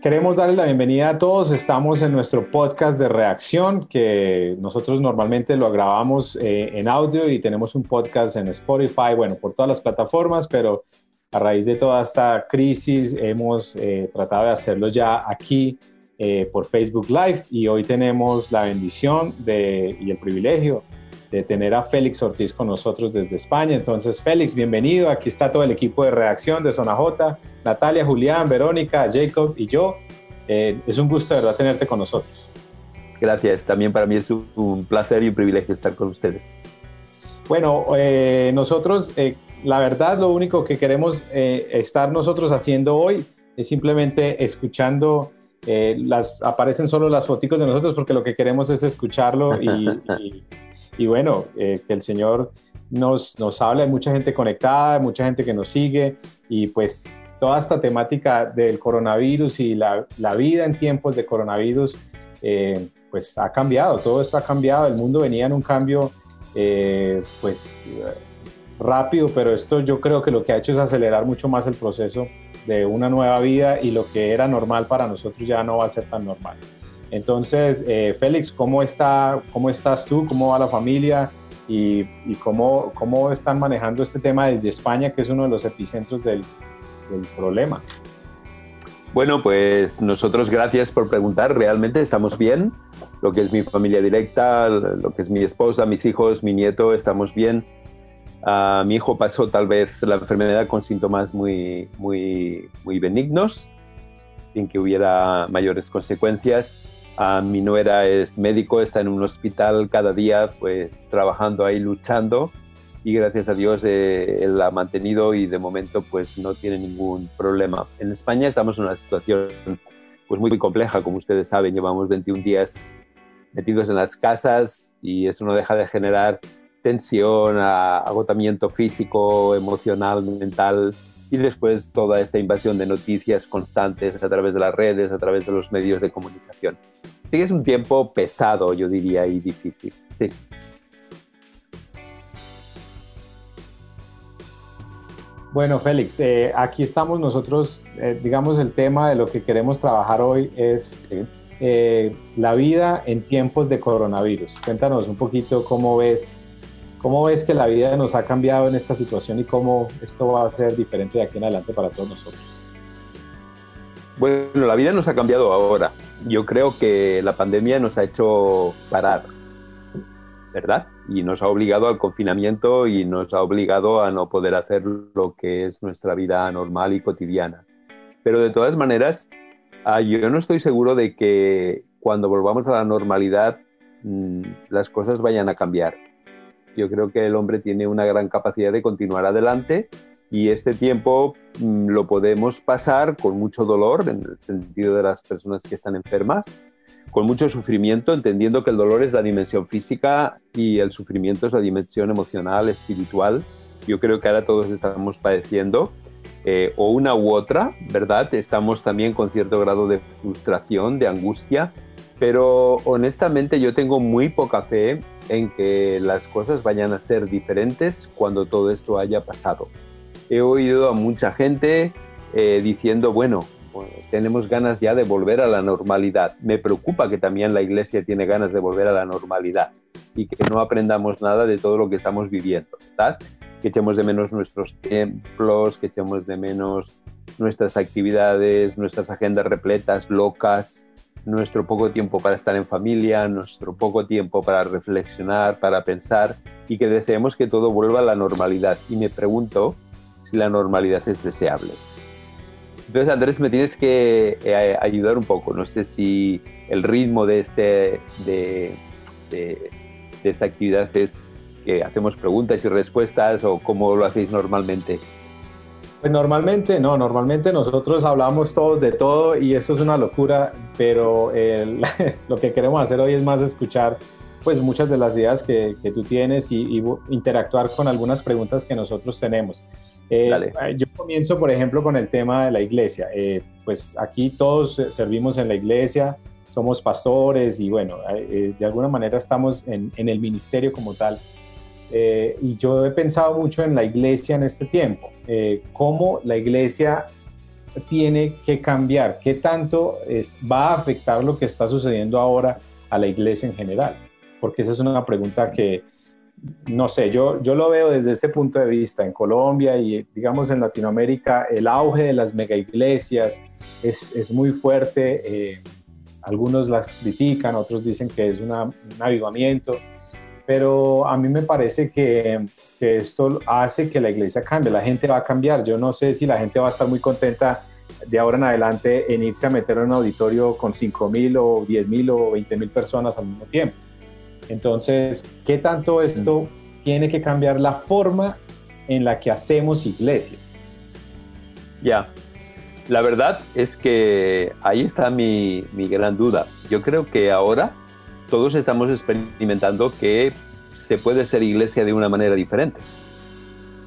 queremos darle la bienvenida a todos. Estamos en nuestro podcast de reacción, que nosotros normalmente lo grabamos eh, en audio y tenemos un podcast en Spotify, bueno, por todas las plataformas, pero a raíz de toda esta crisis hemos eh, tratado de hacerlo ya aquí eh, por Facebook Live y hoy tenemos la bendición de, y el privilegio de tener a Félix Ortiz con nosotros desde España. Entonces, Félix, bienvenido. Aquí está todo el equipo de reacción de Zona J, Natalia, Julián, Verónica, Jacob y yo. Eh, es un gusto, de verdad, tenerte con nosotros. Gracias. También para mí es un placer y un privilegio estar con ustedes. Bueno, eh, nosotros, eh, la verdad, lo único que queremos estar nosotros haciendo hoy es simplemente escuchando las aparecen solo las fotos de nosotros porque lo que queremos es escucharlo y, y bueno, que el Señor nos, nos habla, hay mucha gente conectada, mucha gente que nos sigue y pues toda esta temática del coronavirus y la, la vida en tiempos de coronavirus, eh, pues ha cambiado, todo esto ha cambiado, el mundo venía en un cambio eh, pues rápido, pero esto yo creo que lo que ha hecho es acelerar mucho más el proceso de una nueva vida y lo que era normal para nosotros ya no va a ser tan normal. Entonces, eh, Félix, ¿cómo, está, ¿cómo estás tú? ¿Cómo va la familia? ¿Y, cómo, cómo, están manejando este tema desde España, que es uno de los epicentros del, del problema? Bueno, pues nosotros gracias por preguntar. Realmente estamos bien. Lo que es mi familia directa, lo que es mi esposa, mis hijos, mi nieto, estamos bien. Uh, mi hijo pasó tal vez la enfermedad con síntomas muy, muy, muy benignos, sin que hubiera mayores consecuencias mi nuera es médico, está en un hospital cada día, pues trabajando ahí, luchando. Y gracias a Dios eh, él ha mantenido y de momento pues no tiene ningún problema. En España estamos en una situación pues muy, compleja, como ustedes saben, llevamos 21 días metidos en las casas y eso no deja de generar tensión, agotamiento físico, emocional, mental y después toda esta invasión de noticias constantes a través de las redes, a través de los medios de comunicación. Sí que es un tiempo pesado, yo diría, y difícil. Sí. Bueno, Félix, eh, aquí estamos nosotros, eh, digamos, el tema de lo que queremos trabajar hoy es eh, la vida en tiempos de coronavirus. Cuéntanos un poquito cómo ves, cómo ves que la vida nos ha cambiado en esta situación y cómo esto va a ser diferente de aquí en adelante para todos nosotros. Bueno, la vida nos ha cambiado ahora yo creo que la pandemia nos ha hecho parar, ¿verdad? Y nos ha obligado al confinamiento y nos ha obligado a no poder hacer lo que es nuestra vida normal y cotidiana. Pero de todas maneras, ah, yo no estoy seguro de que cuando volvamos a la normalidad mm, las cosas vayan a cambiar. Yo creo que el hombre tiene una gran capacidad de continuar adelante y este tiempo mm, lo podemos pasar con mucho dolor, en el sentido de las personas que están enfermas, con mucho sufrimiento, entendiendo que el dolor es la dimensión física y el sufrimiento es la dimensión emocional, espiritual. Yo creo que ahora todos estamos padeciendo eh, o una u otra, ¿verdad? Estamos también con cierto grado de frustración, de angustia, pero honestamente yo tengo muy poca fe en que las cosas vayan a ser diferentes cuando todo esto haya pasado he oído a mucha gente eh, diciendo, bueno, tenemos ganas ya de volver a la normalidad. Me preocupa que también la iglesia tiene ganas de volver a la normalidad y que no aprendamos nada de todo lo que estamos viviendo, ¿verdad? Que echemos de menos nuestros templos, que echemos de menos nuestras actividades, nuestras agendas repletas, locas, nuestro poco tiempo para estar en familia, nuestro poco tiempo para reflexionar, para pensar y que deseemos que todo vuelva a la normalidad. Y me pregunto si la normalidad es deseable. Entonces, Andrés, me tienes que eh, ayudar un poco. No sé si el ritmo de, este, de, de, esta actividad es que hacemos preguntas y respuestas o cómo lo hacéis normalmente. Pues normalmente, no, normalmente nosotros hablamos todos de todo y eso es una locura, pero lo que queremos hacer hoy es más escuchar pues muchas de las ideas que, que tú tienes y, y, interactuar con algunas preguntas que nosotros tenemos. Eh, eh, yo comienzo, por ejemplo, con el tema de la iglesia. Eh, pues aquí todos servimos en la iglesia, somos pastores y bueno, de alguna manera estamos en, el ministerio como tal. y yo he pensado mucho en la iglesia en este tiempo, cómo la iglesia tiene que cambiar? ¿Qué tanto va a afectar lo que está sucediendo ahora a la iglesia en general? Porque esa es una pregunta que, no sé, yo, yo lo veo desde este punto de vista. En Colombia y digamos en Latinoamérica, el auge de las mega iglesias es, es muy fuerte. Eh, algunos las critican, otros dicen que es un avivamiento, pero a mí me parece que, que, esto hace que la iglesia cambie, la gente va a cambiar. Yo no sé si la gente va a estar muy contenta de ahora en adelante en irse a meter en un auditorio con 5 mil o 10 mil o 20 mil personas al mismo tiempo. Entonces, ¿qué tanto esto tiene que cambiar la forma en la que hacemos iglesia? Ya, la verdad es que ahí está mi, gran duda. Yo creo que ahora todos estamos experimentando que se puede ser iglesia de una manera diferente.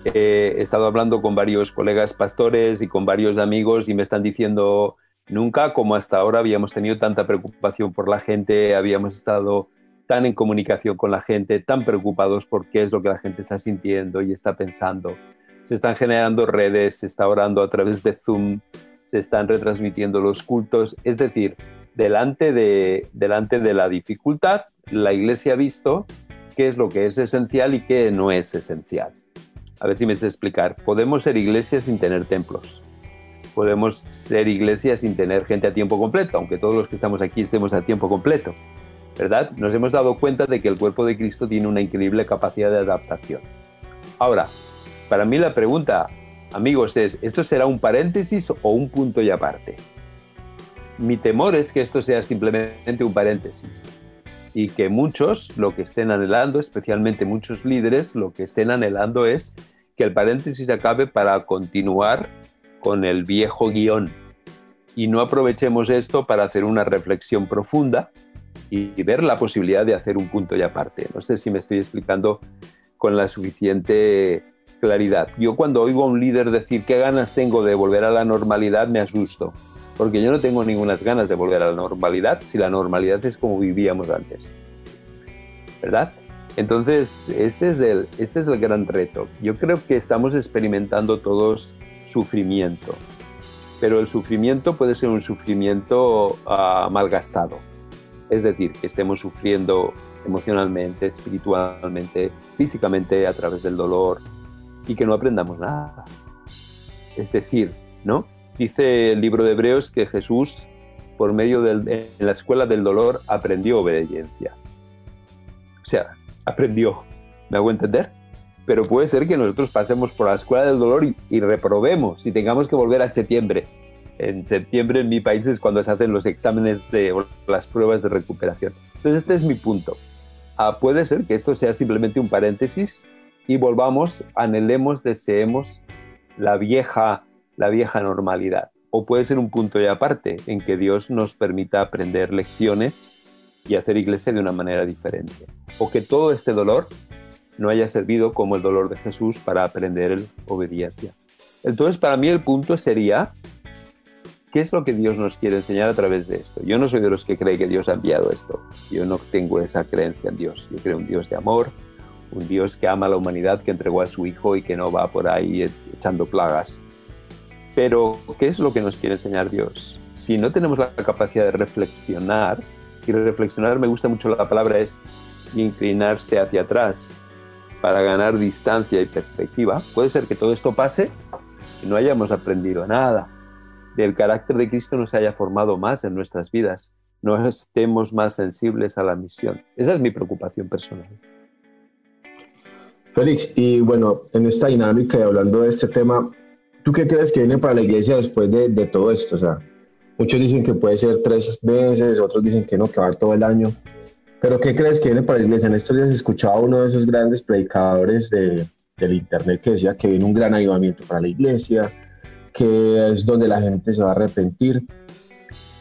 he estado hablando con varios colegas pastores y con varios amigos y me están diciendo, nunca como hasta ahora habíamos tenido tanta preocupación por la gente, habíamos estado tan en comunicación con la gente, tan preocupados por qué es lo que la gente está sintiendo y está pensando. Se están generando redes, se está orando a través de Zoom, se están retransmitiendo los cultos. Es decir, delante de, delante de la dificultad, la Iglesia ha visto qué es lo que es esencial y qué no es esencial. A ver si me sé explicar. Podemos ser iglesias sin tener templos. Podemos ser iglesias sin tener gente a tiempo completo, aunque todos los que estamos aquí estemos a tiempo completo. ¿Verdad? Nos hemos dado cuenta de que el cuerpo de Cristo tiene una increíble capacidad de adaptación. Ahora, para mí la pregunta amigos, es, ¿esto será un paréntesis o un punto y aparte? Mi temor es que esto sea simplemente un paréntesis y que muchos lo que estén anhelando, especialmente muchos líderes, lo que estén anhelando es que el paréntesis acabe para continuar con el viejo guion y no aprovechemos esto para hacer una reflexión profunda y ver la posibilidad de hacer un punto y aparte. No sé si me estoy explicando con la suficiente claridad. Yo cuando oigo a un líder decir qué ganas tengo de volver a la normalidad, me asusto, porque yo no tengo ninguna ganas de volver a la normalidad si la normalidad es como vivíamos antes. ¿Verdad? Entonces, este es el, este es el gran reto. Yo creo que estamos experimentando todos sufrimiento, pero el sufrimiento puede ser un sufrimiento uh, malgastado. Es decir, que estemos sufriendo emocionalmente, espiritualmente, físicamente a través del dolor, y que no aprendamos nada. Es decir, ¿no? Dice el libro de Hebreos que Jesús, por medio de la escuela del dolor, aprendió obediencia. O sea, aprendió. ¿Me hago entender? Pero puede ser que nosotros pasemos por la escuela del dolor y, reprobemos y tengamos que volver a septiembre. En septiembre en mi país es cuando se hacen los exámenes de las pruebas de recuperación. Entonces este es mi punto. Ah, puede ser que esto sea simplemente un paréntesis y volvamos, anhelemos, deseemos la vieja, la vieja normalidad. O puede ser un punto de aparte en que Dios nos permita aprender lecciones y hacer iglesia de una manera diferente. O que todo este dolor no haya servido como el dolor de Jesús para aprender obediencia. Entonces, para mí el punto sería, ¿qué es lo que Dios nos quiere enseñar a través de esto? Yo no soy de los que cree que Dios ha enviado esto. Yo no tengo esa creencia en Dios. Yo creo en Dios de amor, un Dios que ama a la humanidad, que entregó a su Hijo y que no va por ahí echando plagas. Pero, ¿qué es lo que nos quiere enseñar Dios? Si no tenemos la capacidad de reflexionar, y reflexionar me gusta mucho la palabra, es inclinarse hacia atrás para ganar distancia y perspectiva, puede ser que todo esto pase y no hayamos aprendido nada. Del carácter de Cristo nos haya formado más en nuestras vidas, no estemos más sensibles a la misión. Esa es mi preocupación personal. Félix, y bueno, en esta dinámica y hablando de este tema, ¿tú qué crees que viene para la iglesia después de, de todo esto? O sea, muchos dicen que puede ser tres meses, otros dicen que no, que va a todo el año. Pero ¿qué crees que viene para la iglesia? En estos días escuchaba uno de esos grandes predicadores de, del internet que decía que viene un gran ayudamiento para la iglesia, que es donde la gente se va a arrepentir.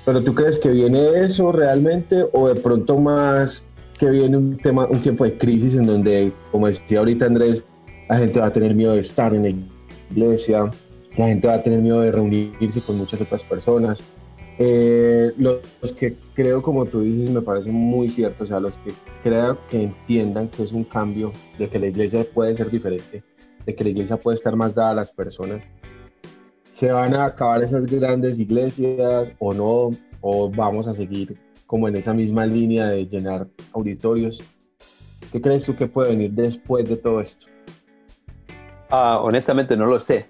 Pero ¿tú crees que viene eso realmente o de pronto más que viene un, tema, un tiempo de crisis en donde, como decía ahorita Andrés, la gente va a tener miedo de estar en la iglesia, la gente va a tener miedo de reunirse con muchas otras personas. Eh, los, que creo, como tú dices, me parece muy cierto, o sea, los que creo que entiendan que es un cambio, de que la iglesia puede ser diferente, de que la iglesia puede estar más dada a las personas, ¿Se van a acabar esas grandes iglesias o no? ¿O vamos a seguir como en esa misma línea de llenar auditorios? ¿Qué crees tú que puede venir después de todo esto? Ah, honestamente no lo sé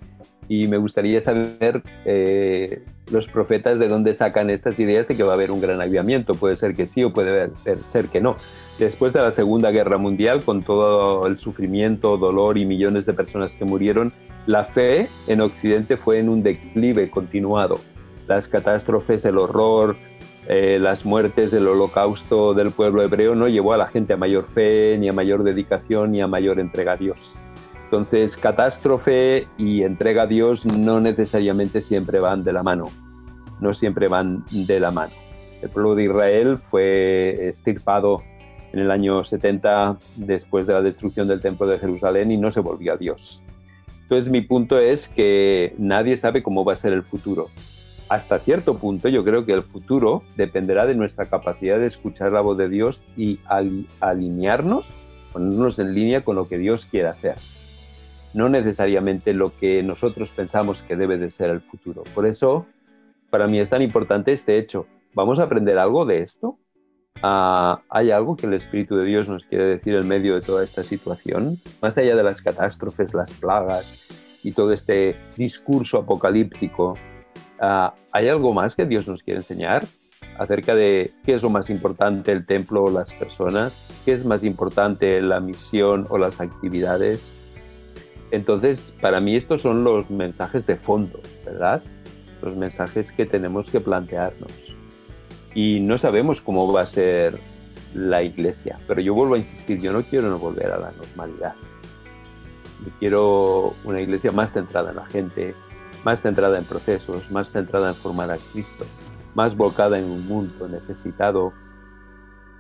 y me gustaría saber eh, los profetas de dónde sacan estas ideas de que va a haber un gran avivamiento. Puede ser que sí o puede ser que no. Después de la Segunda Guerra Mundial, con todo el sufrimiento, dolor y millones de personas que murieron, la fe en Occidente fue en un declive continuado. Las catástrofes, el horror, eh, las muertes del holocausto del pueblo hebreo no llevó a la gente a mayor fe, ni a mayor dedicación, ni a mayor entrega a Dios. Entonces, catástrofe y entrega a Dios no necesariamente siempre van de la mano, no siempre van de la mano. El pueblo de Israel fue estirpado en el año 70 después de la destrucción del templo de Jerusalén y no se volvió a Dios. Entonces mi punto es que nadie sabe cómo va a ser el futuro. Hasta cierto punto yo creo que el futuro dependerá de nuestra capacidad de escuchar la voz de Dios y alinearnos, ponernos en línea con lo que Dios quiere hacer no necesariamente lo que nosotros pensamos que debe de ser el futuro. Por eso, para mí es tan importante este hecho. ¿Vamos a aprender algo de esto? Ah, ¿Hay algo que el Espíritu de Dios nos quiere decir en medio de toda esta situación? Más allá de las catástrofes, las plagas y todo este discurso apocalíptico, ah, ¿hay algo más que Dios nos quiere enseñar? acerca de qué es lo más importante, el templo o las personas, qué es más importante, la misión o las actividades. Entonces, para mí estos son los mensajes de fondo, ¿verdad? Los mensajes que tenemos que plantearnos. Y no sabemos cómo va a ser la iglesia, pero yo vuelvo a insistir, yo no quiero no volver a la normalidad. Yo quiero una iglesia más centrada en la gente, más centrada en procesos, más centrada en formar a Cristo, más volcada en un mundo necesitado,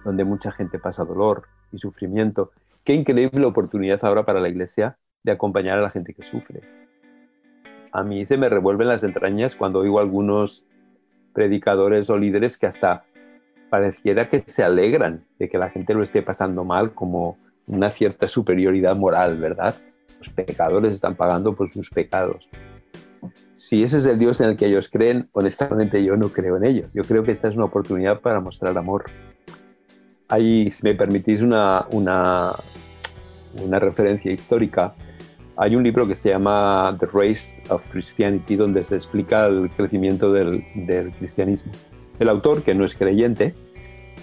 donde mucha gente pasa dolor y sufrimiento. Qué increíble oportunidad ahora para la iglesia de acompañar a la gente que sufre. A mí se me revuelven las entrañas cuando oigo algunos predicadores o líderes que hasta pareciera que se alegran de que la gente lo esté pasando mal como una cierta superioridad moral, ¿verdad? Los pecadores están pagando por sus pecados. Si ese es el Dios en el que ellos creen, honestamente yo no creo en ellos. Yo creo que esta es una oportunidad para mostrar amor. Hay, si me permitís, una, una, una referencia histórica hay un libro que se llama The Race of Christianity, donde se explica el crecimiento del, cristianismo. El autor, que no es creyente,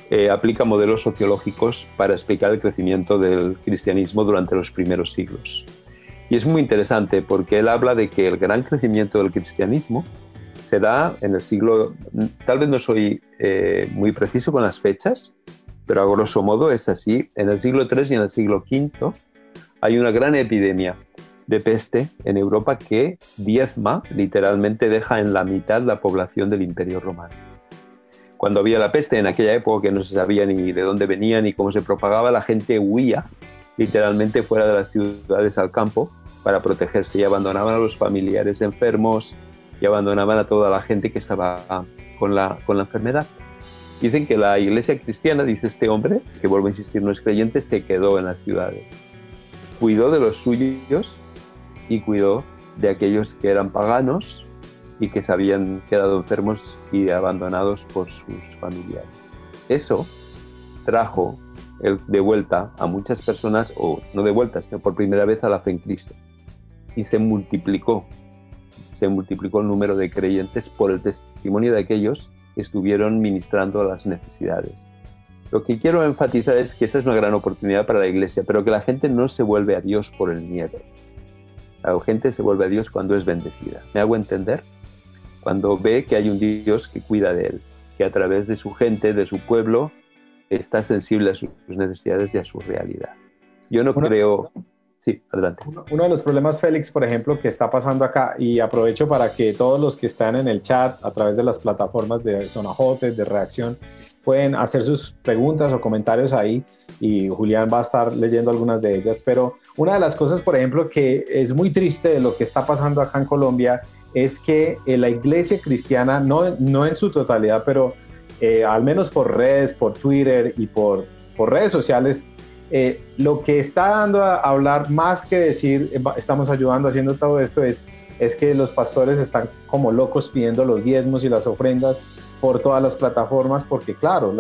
eh, aplica modelos sociológicos para explicar el crecimiento del cristianismo durante los primeros siglos. Y es muy interesante porque él habla de que el gran crecimiento del cristianismo se da en el siglo, tal vez no soy eh, muy preciso con las fechas, pero a grosso modo es así, en el siglo III y en el siglo V hay una gran epidemia de peste en Europa que diezma, literalmente deja en la mitad la población del Imperio Romano. Cuando había la peste en aquella época que no se sabía ni de dónde venía ni cómo se propagaba, la gente huía literalmente fuera de las ciudades al campo para protegerse y abandonaban a los familiares enfermos y abandonaban a toda la gente que estaba con la, con la enfermedad. Dicen que la iglesia cristiana, dice este hombre, que vuelvo a insistir, no es creyente, se quedó en las ciudades. Cuidó de los suyos y cuidó de aquellos que eran paganos y que se habían quedado enfermos y abandonados por sus familiares. Eso trajo de vuelta a muchas personas, o no de vuelta, sino por primera vez a la fe en Cristo. Y se multiplicó, se multiplicó el número de creyentes por el testimonio de aquellos que estuvieron ministrando a las necesidades. Lo que quiero enfatizar es que esta es una gran oportunidad para la iglesia, pero que la gente no se vuelve a Dios por el miedo, la gente se vuelve a Dios cuando es bendecida. ¿Me hago entender? Cuando ve que hay un Dios que cuida de él, que a través de su gente, de su pueblo, está sensible a sus necesidades y a su realidad. Yo no creo... Sí, adelante. Uno de los problemas, Félix, por ejemplo, que está pasando acá, y aprovecho para que todos los que están en el chat a través de las plataformas de Sonajote, de Reacción, pueden hacer sus preguntas o comentarios ahí y Julián va a estar leyendo algunas de ellas. Pero una de las cosas, por ejemplo, que es muy triste de lo que está pasando acá en Colombia es que eh, la iglesia cristiana, no, no en su totalidad, pero eh, al menos por redes, por Twitter y por, por redes sociales, eh, lo que está dando a hablar más que decir eh, estamos ayudando haciendo todo esto es, es que los pastores están como locos pidiendo los diezmos y las ofrendas por todas las plataformas porque claro,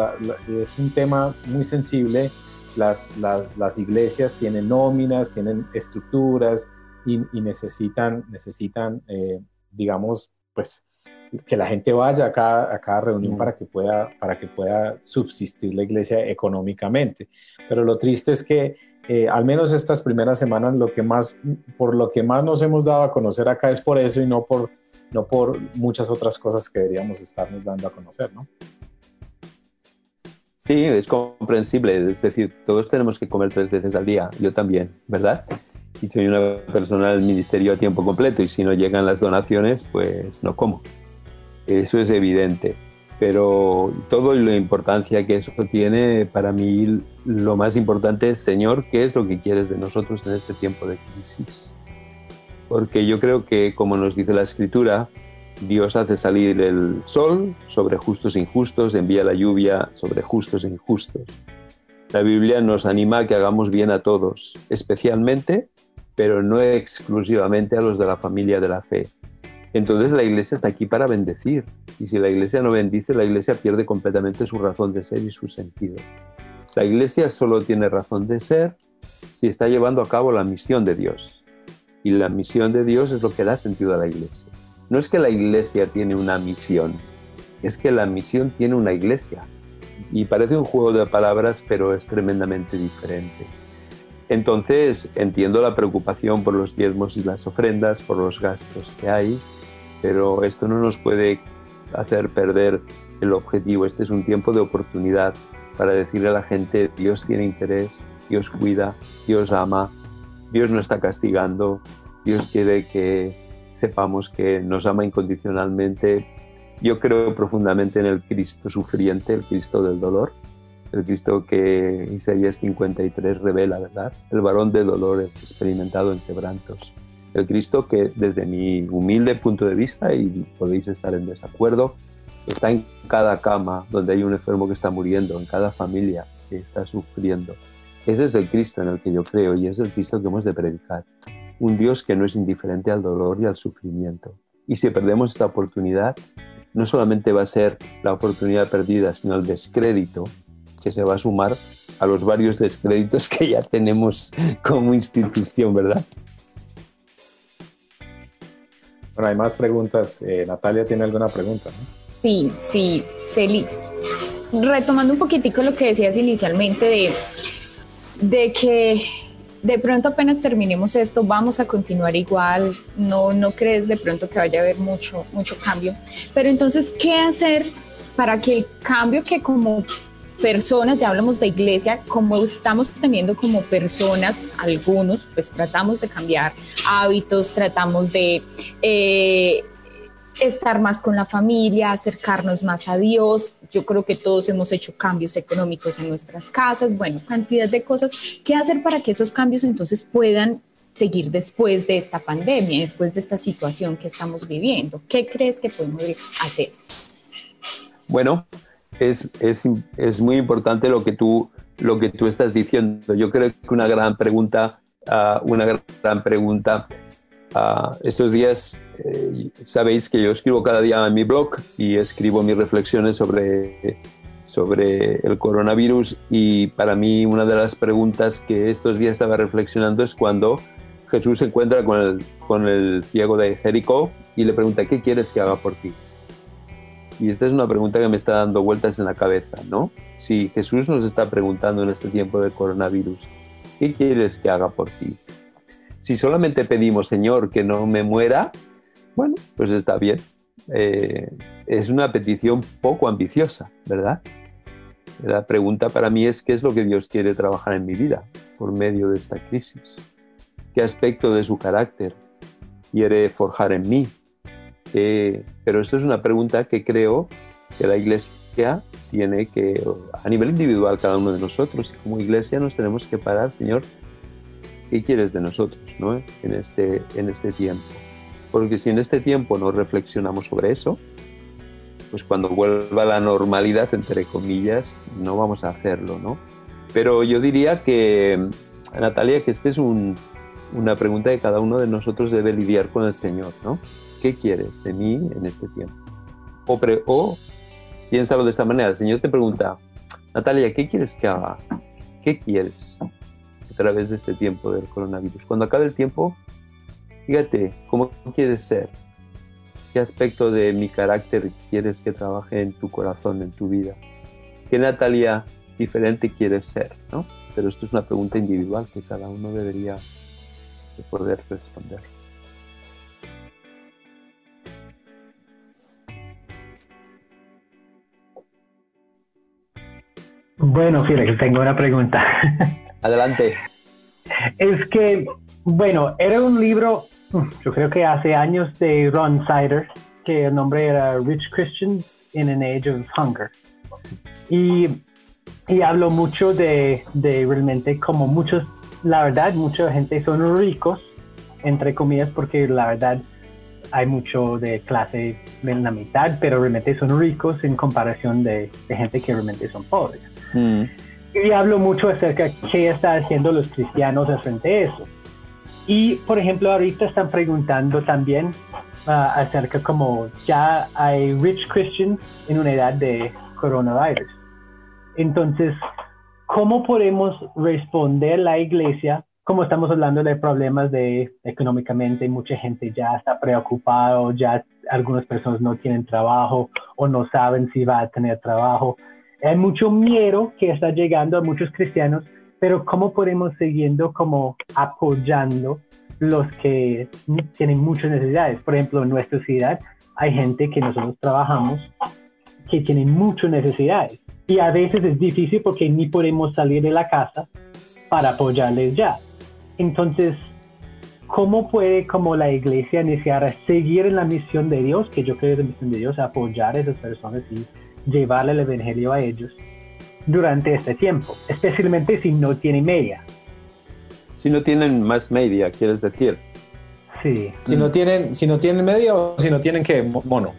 es un tema muy sensible. Las, las, iglesias tienen nóminas, tienen estructuras y, necesitan, necesitan eh, digamos, pues que la gente vaya a cada, a cada reunión para, que pueda, para que pueda subsistir la iglesia económicamente. Pero lo triste es que eh, al menos estas primeras semanas lo que más, por lo que más nos hemos dado a conocer acá es por eso y no por, no por muchas otras cosas que deberíamos estarnos dando a conocer, ¿no? Sí, es comprensible. Es decir, todos tenemos que comer tres veces al día. Yo también, ¿verdad? Y soy una persona del ministerio a tiempo completo y si no llegan las donaciones, pues no como. Eso es evidente. Pero todo y la importancia que eso tiene, para mí lo más importante es, Señor, ¿qué es lo que quieres de nosotros en este tiempo de crisis? Porque yo creo que, como nos dice la Escritura, Dios hace salir el sol sobre justos e injustos, envía la lluvia sobre justos e injustos. La Biblia nos anima a que hagamos bien a todos, especialmente, pero no exclusivamente a los de la familia de la fe. Entonces la iglesia está aquí para bendecir. Y si la iglesia no bendice, la iglesia pierde completamente su razón de ser y su sentido. La iglesia solo tiene razón de ser si está llevando a cabo la misión de Dios. Y la misión de Dios es lo que da sentido a la iglesia. No es que la iglesia tiene una misión, es que la misión tiene una iglesia. Y parece un juego de palabras, pero es tremendamente diferente. Entonces entiendo la preocupación por los diezmos y las ofrendas, por los gastos que hay, pero esto no nos puede hacer perder el objetivo. Este es un tiempo de oportunidad para decirle a la gente, Dios tiene interés, Dios cuida, Dios ama, Dios no está castigando, Dios quiere que sepamos que nos ama incondicionalmente. Yo creo profundamente en el Cristo sufriente, el Cristo del dolor, el Cristo que Isaías 53 revela, ¿verdad? El varón de dolores experimentado en quebrantos el Cristo que desde mi humilde punto de vista, y podéis estar en desacuerdo, está en cada cama donde hay un enfermo que está muriendo, en cada familia que está sufriendo. Ese es el Cristo en el que yo creo y es el Cristo que hemos de predicar. Un Dios que no es indiferente al dolor y al sufrimiento. Y si perdemos esta oportunidad, no solamente va a ser la oportunidad perdida, sino el descrédito que se va a sumar a los varios descréditos que ya tenemos como institución, ¿verdad? Bueno, hay más preguntas. Eh, Natalia tiene alguna pregunta, ¿no? Sí, sí, feliz. Retomando un poquitico lo que decías inicialmente de, de que de pronto apenas terminemos esto, vamos a continuar igual, no, no crees de pronto que vaya a haber mucho, mucho cambio. Pero entonces, ¿qué hacer para que el cambio que como personas, ya hablamos de iglesia, como estamos teniendo como personas, algunos, pues tratamos de cambiar hábitos, tratamos de eh, estar más con la familia, acercarnos más a Dios. Yo creo que todos hemos hecho cambios económicos en nuestras casas, bueno, cantidad de cosas. ¿Qué hacer para que esos cambios entonces puedan seguir después de esta pandemia, después de esta situación que estamos viviendo? ¿Qué crees que podemos hacer? Bueno, es, es, es, muy importante lo que, tú, lo que tú estás diciendo. Yo creo que una gran pregunta, uh, una gran pregunta, uh, estos días eh, sabéis que yo escribo cada día en mi blog y escribo mis reflexiones sobre, sobre el coronavirus y para mí una de las preguntas que estos días estaba reflexionando es cuando Jesús se encuentra con el, con el ciego de Jericó y le pregunta, ¿qué quieres que haga por ti? Y esta es una pregunta que me está dando vueltas en la cabeza, ¿no? Si Jesús nos está preguntando en este tiempo de coronavirus, ¿qué quieres que haga por ti? Si solamente pedimos, Señor, que no me muera, bueno, pues está bien. Eh, es una petición poco ambiciosa, ¿verdad? La pregunta para mí es qué es lo que Dios quiere trabajar en mi vida por medio de esta crisis. ¿Qué aspecto de su carácter quiere forjar en mí? Eh, pero esto es una pregunta que creo que la Iglesia tiene que, a nivel individual, cada uno de nosotros, y como Iglesia nos tenemos que parar, Señor, ¿qué quieres de nosotros ¿no? en, este, en este tiempo? Porque si en este tiempo no reflexionamos sobre eso, pues cuando vuelva la normalidad, entre comillas, no vamos a hacerlo, ¿no? Pero yo diría que, Natalia, que esta es una pregunta que cada uno de nosotros debe lidiar con el Señor, ¿no? ¿Qué quieres de mí en este tiempo? O, piénsalo de esta manera, el Señor te pregunta, Natalia, ¿qué quieres que haga? ¿Qué quieres través de este tiempo del coronavirus? Cuando acabe el tiempo, fíjate, ¿cómo quieres ser? ¿Qué aspecto de mi carácter quieres que trabaje en tu corazón, en tu vida? ¿Qué Natalia diferente quieres ser? ¿no? Pero esto es una pregunta individual que cada uno debería de poder responder. Bueno, Félix, tengo una pregunta. Adelante. Es que, bueno, era un libro, yo creo que hace años de Ron Sider, que el nombre era Rich Christians in an Age of Hunger. Y, y hablo mucho de, de realmente como muchos, la verdad, mucha gente son ricos, entre comillas, porque la verdad hay mucho de clase en la mitad, pero realmente son ricos en comparación de, de gente que realmente son pobres. Mm. Y hablo mucho acerca de qué están haciendo los cristianos frente a eso. Y, por ejemplo, ahorita están preguntando también ah, acerca como ya hay rich Christians en una edad de coronavirus. Entonces, ¿cómo podemos responder la iglesia? Como estamos hablando de problemas de económicamente, mucha gente ya está preocupado, ya algunas personas no tienen trabajo o no saben si va a tener trabajo. Hay mucho miedo que está llegando a muchos cristianos, pero ¿cómo podemos siguiendo como apoyando los que tienen muchas necesidades? Por ejemplo, en nuestra ciudad hay gente que nosotros trabajamos que tienen muchas necesidades y a veces es difícil porque ni podemos salir de la casa para apoyarles ya. Entonces, ¿cómo puede como la iglesia iniciar a seguir en la misión de Dios, que yo creo que es la misión de Dios, apoyar a esas personas y llevarle el Evangelio a ellos durante este tiempo, especialmente si no tienen media. Si no tienen más media, quieres decir. Sí. Si no tienen, si no tienen media o si no tienen que mono.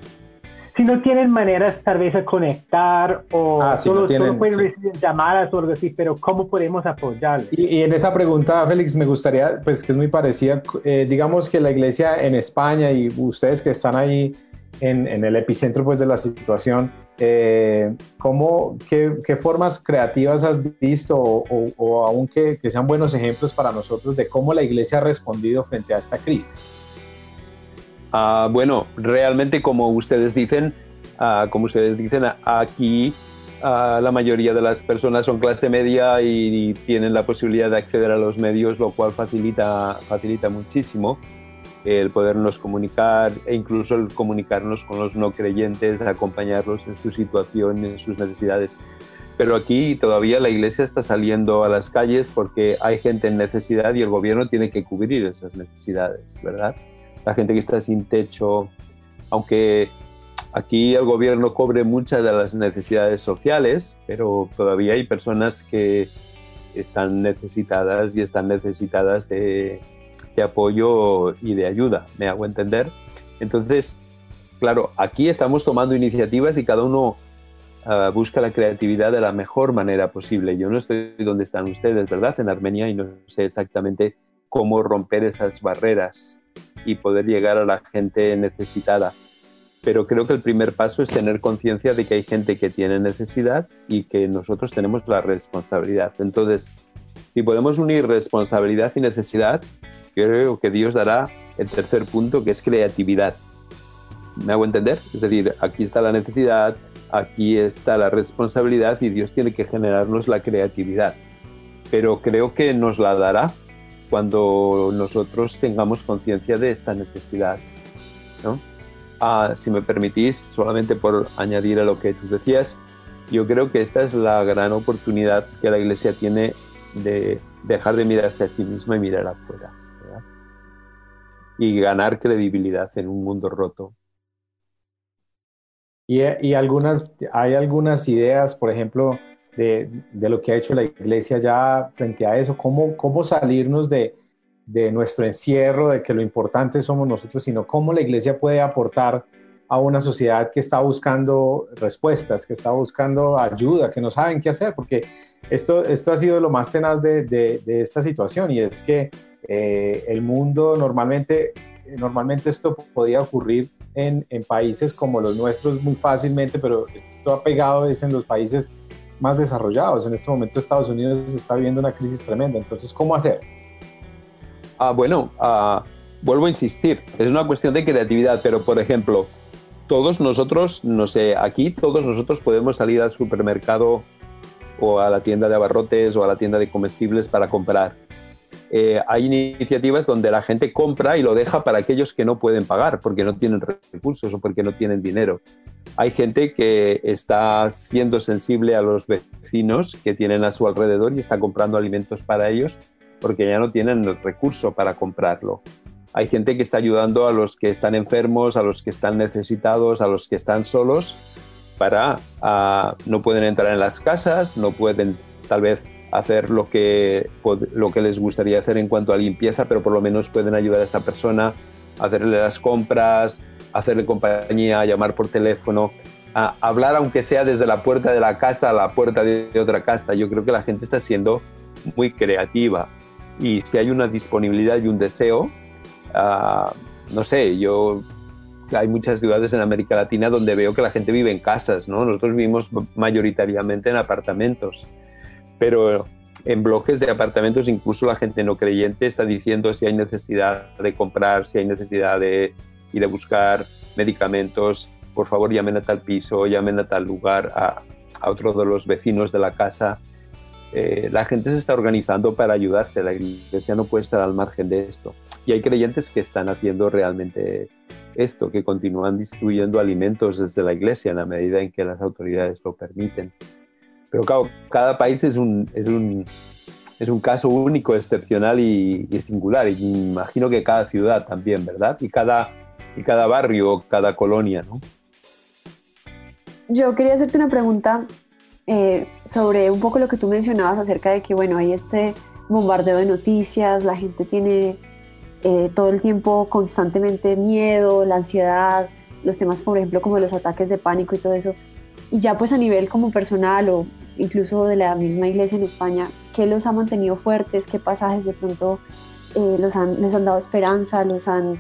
Si no tienen maneras tal vez de conectar o ah, solo, pueden recibir llamadas o algo así, pero ¿cómo podemos apoyarles? Y, en esa pregunta, Félix, me gustaría, pues que es muy parecida, eh, digamos que la iglesia en España y ustedes que están ahí en, en el epicentro pues de la situación, eh, ¿cómo, qué, formas creativas has visto o, o, aún que, sean buenos ejemplos para nosotros de cómo la iglesia ha respondido frente a esta crisis? Ah, bueno, realmente como ustedes dicen, ah, como ustedes dicen, aquí ah, la mayoría de las personas son clase media y, tienen la posibilidad de acceder a los medios, lo cual facilita, facilita muchísimo el podernos comunicar e incluso el comunicarnos con los no creyentes, acompañarlos en su situación, en sus necesidades. Pero aquí todavía la iglesia está saliendo a las calles porque hay gente en necesidad y el gobierno tiene que cubrir esas necesidades, ¿verdad? La gente que está sin techo, aunque aquí el gobierno cobre muchas de las necesidades sociales, pero todavía hay personas que están necesitadas y están necesitadas de, de apoyo y de ayuda, me hago entender. Entonces, claro, aquí estamos tomando iniciativas y cada uno ah, busca la creatividad de la mejor manera posible. Yo no estoy donde están ustedes, ¿verdad? En Armenia y no sé exactamente cómo romper esas barreras y poder llegar a la gente necesitada. Pero creo que el primer paso es tener conciencia de que hay gente que tiene necesidad y que nosotros tenemos la responsabilidad. Entonces, si podemos unir responsabilidad y necesidad, creo que Dios dará el tercer punto, que es creatividad. ¿Me hago entender? Es decir, aquí está la necesidad, aquí está la responsabilidad y Dios tiene que generarnos la creatividad. Pero creo que nos la dará cuando nosotros tengamos conciencia de esta necesidad. Ah, si me permitís, solamente por añadir a lo que tú decías, yo creo que esta es la gran oportunidad que la Iglesia tiene de dejar de mirarse a sí misma y mirar afuera y ganar credibilidad en un mundo roto. Y, y algunas, hay algunas ideas, por ejemplo, de, de, lo que ha hecho la iglesia ya frente a eso, cómo, cómo salirnos de, de nuestro encierro, de que lo importante somos nosotros, sino cómo la iglesia puede aportar a una sociedad que está buscando respuestas, que está buscando ayuda, que no saben qué hacer, porque esto, esto ha sido lo más tenaz de, de, esta situación y es que eh, el mundo normalmente, normalmente esto podía ocurrir en, países como los nuestros muy fácilmente, pero esto ha pegado es en los países más desarrollados. En este momento Estados Unidos está viviendo una crisis tremenda, entonces, ¿cómo hacer? Ah, bueno, ah, vuelvo a insistir, es una cuestión de creatividad, pero por ejemplo, todos nosotros, no sé, aquí todos nosotros podemos salir al supermercado o a la tienda de abarrotes o a la tienda de comestibles para comprar. Eh, hay iniciativas donde la gente compra y lo deja para aquellos que no pueden pagar porque no tienen recursos o porque no tienen dinero. Hay gente que está siendo sensible a los vecinos que tienen a su alrededor y está comprando alimentos para ellos porque ya no tienen el recurso para comprarlo hay gente que está ayudando a los que están enfermos, a los que están necesitados, a los que están solos, para ah, no pueden entrar en las casas, no pueden tal vez hacer lo que, lo que les gustaría hacer en cuanto a limpieza, pero por lo menos pueden ayudar a esa persona hacerle las compras, hacerle compañía, llamar por teléfono, a hablar aunque sea desde la puerta de la casa a la puerta de otra casa. Yo creo que la gente está siendo muy creativa y si hay una disponibilidad y un deseo, Ah, no sé, yo hay muchas ciudades en América Latina donde veo que la gente vive en casas, ¿no? Nosotros vivimos mayoritariamente en apartamentos, pero en bloques de apartamentos incluso la gente no creyente está diciendo si hay necesidad de comprar, si hay necesidad de ir a buscar medicamentos, por favor llamen a tal piso, llamen a tal lugar, a, a otro de los vecinos de la casa. Eh, la gente se está organizando para ayudarse, la iglesia no puede estar al margen de esto. Y hay creyentes que están haciendo realmente esto, que continúan distribuyendo alimentos desde la iglesia en la medida en que las autoridades lo permiten. Pero claro, cada país es un, es un, es un caso único, excepcional y, singular. Y me imagino que cada ciudad también, ¿verdad? Y cada, y cada barrio, cada colonia, ¿no? Yo quería hacerte una pregunta eh, sobre un poco lo que tú mencionabas acerca de que, bueno, hay este bombardeo de noticias, la gente tiene eh, todo el tiempo constantemente miedo, la ansiedad, los temas, por ejemplo, como los ataques de pánico y todo eso. Y ya pues a nivel como personal o incluso de la misma iglesia en España, ¿qué los ha mantenido fuertes? ¿Qué pasajes de pronto eh, los han, les han dado esperanza? ¿Los han,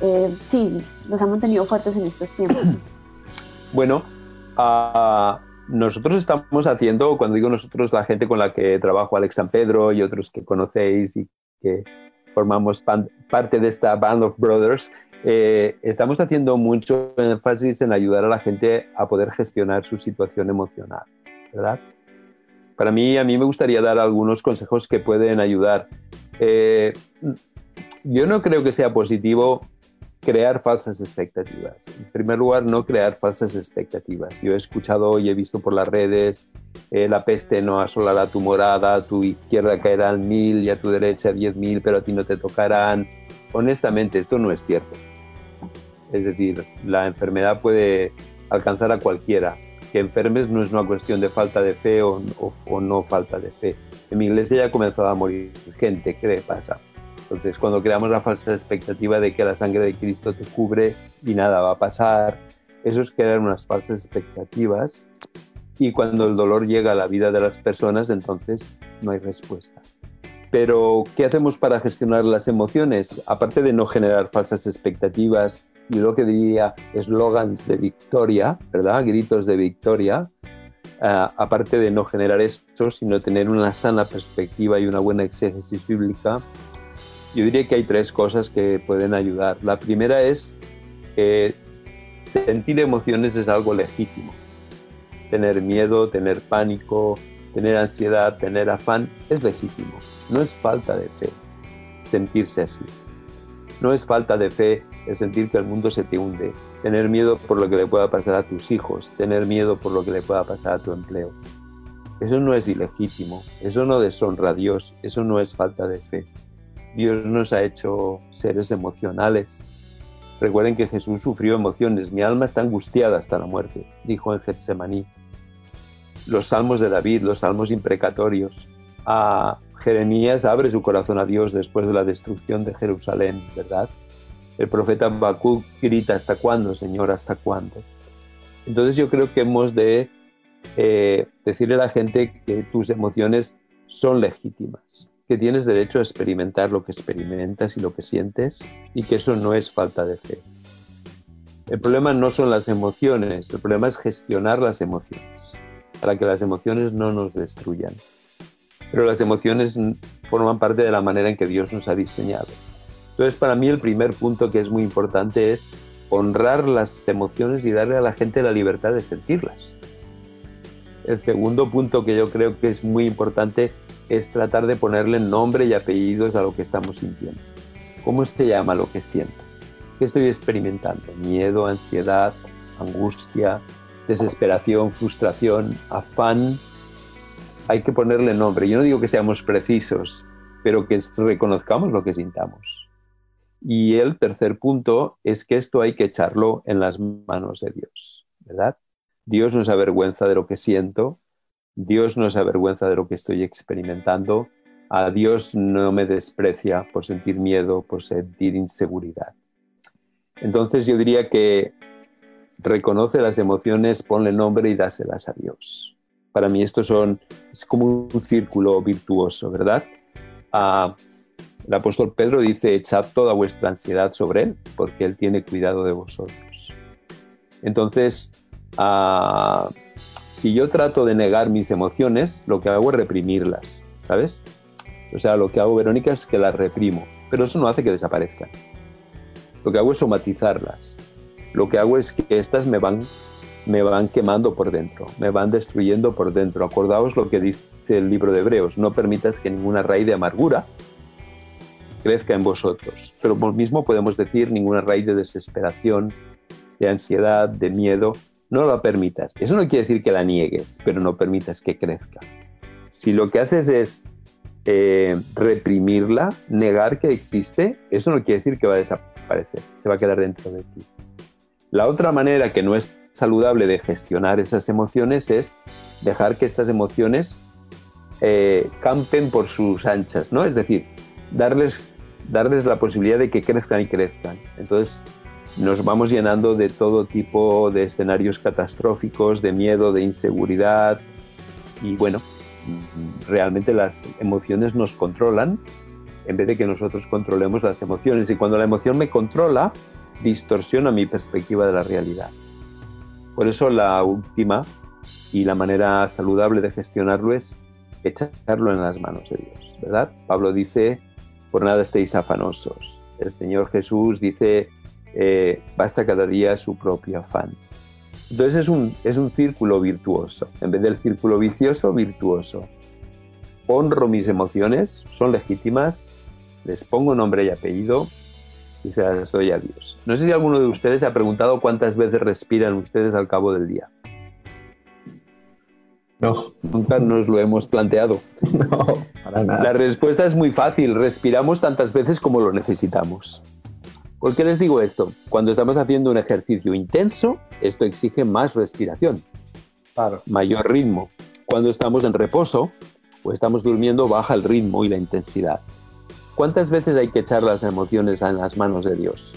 eh, sí, los han mantenido fuertes en estos tiempos? Bueno, uh, nosotros estamos haciendo, cuando digo nosotros, la gente con la que trabajo, Alex San Pedro y otros que conocéis y que formamos parte de esta Band of Brothers, eh, estamos haciendo mucho énfasis en ayudar a la gente a poder gestionar su situación emocional, ¿verdad? Para mí, a mí me gustaría dar algunos consejos que pueden ayudar. Eh, yo no creo que sea positivo crear falsas expectativas. En primer lugar, no crear falsas expectativas. Yo he escuchado y he visto por las redes, eh, la peste no asolará tu morada, tu izquierda caerán mil y a tu derecha diez mil, pero a ti no te tocarán. Honestamente, esto no es cierto. Es decir, la enfermedad puede alcanzar a cualquiera. Que enfermes no es una cuestión de falta de fe o, o no falta de fe. En mi iglesia ya ha comenzado a morir gente, ¿qué pasa? Entonces, cuando creamos la falsa expectativa de que la sangre de Cristo te cubre y nada va a pasar, eso es crear unas falsas expectativas y cuando el dolor llega a la vida de las personas, entonces no hay respuesta. Pero, ¿qué hacemos para gestionar las emociones? Aparte de no generar falsas expectativas y lo que diría eslogans de victoria, ¿verdad? Gritos de victoria. Uh, aparte de no generar eso, sino tener una sana perspectiva y una buena exégesis bíblica, yo diría que hay tres cosas que pueden ayudar. La primera es que sentir emociones es algo legítimo. Tener miedo, tener pánico, tener ansiedad, tener afán, es legítimo. No es falta de fe sentirse así. No es falta de fe el sentir que el mundo se te hunde, tener miedo por lo que le pueda pasar a tus hijos, tener miedo por lo que le pueda pasar a tu empleo. Eso no es ilegítimo, eso no deshonra a Dios, eso no es falta de fe. Dios nos ha hecho seres emocionales. Recuerden que Jesús sufrió emociones. Mi alma está angustiada hasta la muerte, dijo en Getsemaní. Los salmos de David, los salmos imprecatorios. A Jeremías abre su corazón a Dios después de la destrucción de Jerusalén, ¿verdad? El profeta Bakú grita, ¿hasta cuándo, Señor? ¿Hasta cuándo? Entonces yo creo que hemos de eh, decirle a la gente que tus emociones son legítimas, que tienes derecho a experimentar lo que experimentas y lo que sientes y que eso no es falta de fe. El problema no son las emociones, el problema es gestionar las emociones, para que las emociones no nos destruyan. Pero las emociones forman parte de la manera en que Dios nos ha diseñado. Entonces, para mí el primer punto que es muy importante es honrar las emociones y darle a la gente la libertad de sentirlas. El segundo punto que yo creo que es muy importante es tratar de ponerle nombre y apellidos a lo que estamos sintiendo. ¿Cómo se llama lo que siento? ¿Qué estoy experimentando? Miedo, ansiedad, angustia, desesperación, frustración, afán. Hay que ponerle nombre. Yo no digo que seamos precisos, pero que reconozcamos lo que sintamos. Y el tercer punto es que esto hay que echarlo en las manos de Dios, ¿verdad? Dios no se avergüenza de lo que siento, Dios no se avergüenza de lo que estoy experimentando, a Dios no me desprecia por sentir miedo, por sentir inseguridad. Entonces yo diría que reconoce las emociones, ponle nombre y dáselas a Dios. Para mí esto son, es como un círculo virtuoso, ¿verdad? Ah, el apóstol Pedro dice, echad toda vuestra ansiedad sobre Él, porque Él tiene cuidado de vosotros. Entonces, ah, si yo trato de negar mis emociones, lo que hago es reprimirlas, ¿sabes? O sea, lo que hago, Verónica, es que las reprimo, pero eso no hace que desaparezcan. Lo que hago es somatizarlas. Lo que hago es que estas me van, me van quemando por dentro, me van destruyendo por dentro. Acordaos lo que dice el libro de Hebreos, no permitas que ninguna raíz de amargura crezca en vosotros. Pero lo mismo podemos decir ninguna raíz de desesperación, de ansiedad, de miedo. No la permitas. Eso no quiere decir que la niegues, pero no permitas que crezca. Si lo que haces es eh, reprimirla, negar que existe, eso no quiere decir que va a desaparecer, se va a quedar dentro de ti. La otra manera que no es saludable de gestionar esas emociones es dejar que estas emociones eh, campen por sus anchas, ¿no? Es decir, darles, darles la posibilidad de que crezcan y crezcan. Entonces nos vamos llenando de todo tipo de escenarios catastróficos, de miedo, de inseguridad y bueno, realmente las emociones nos controlan en vez de que nosotros controlemos las emociones. Y cuando la emoción me controla, distorsiona mi perspectiva de la realidad. Por eso la última y la manera saludable de gestionarlo es echarlo en las manos de Dios, ¿verdad? Pablo dice, por nada estéis afanosos. El Señor Jesús dice, eh, basta cada día su propio afán. Entonces es un, es un círculo virtuoso, en vez del círculo vicioso, virtuoso. Honro mis emociones, son legítimas, les pongo nombre y apellido y se las doy a Dios. No sé si alguno de ustedes ha preguntado cuántas veces respiran ustedes al cabo del día. No. Nunca nos lo hemos planteado. No, para nada. La respuesta es muy fácil. Respiramos tantas veces como lo necesitamos. ¿Por qué les digo esto? Cuando estamos haciendo un ejercicio intenso, esto exige más respiración, Claro. mayor ritmo. Cuando estamos en reposo o estamos durmiendo, baja el ritmo y la intensidad. ¿Cuántas veces hay que echar las emociones en las manos de Dios?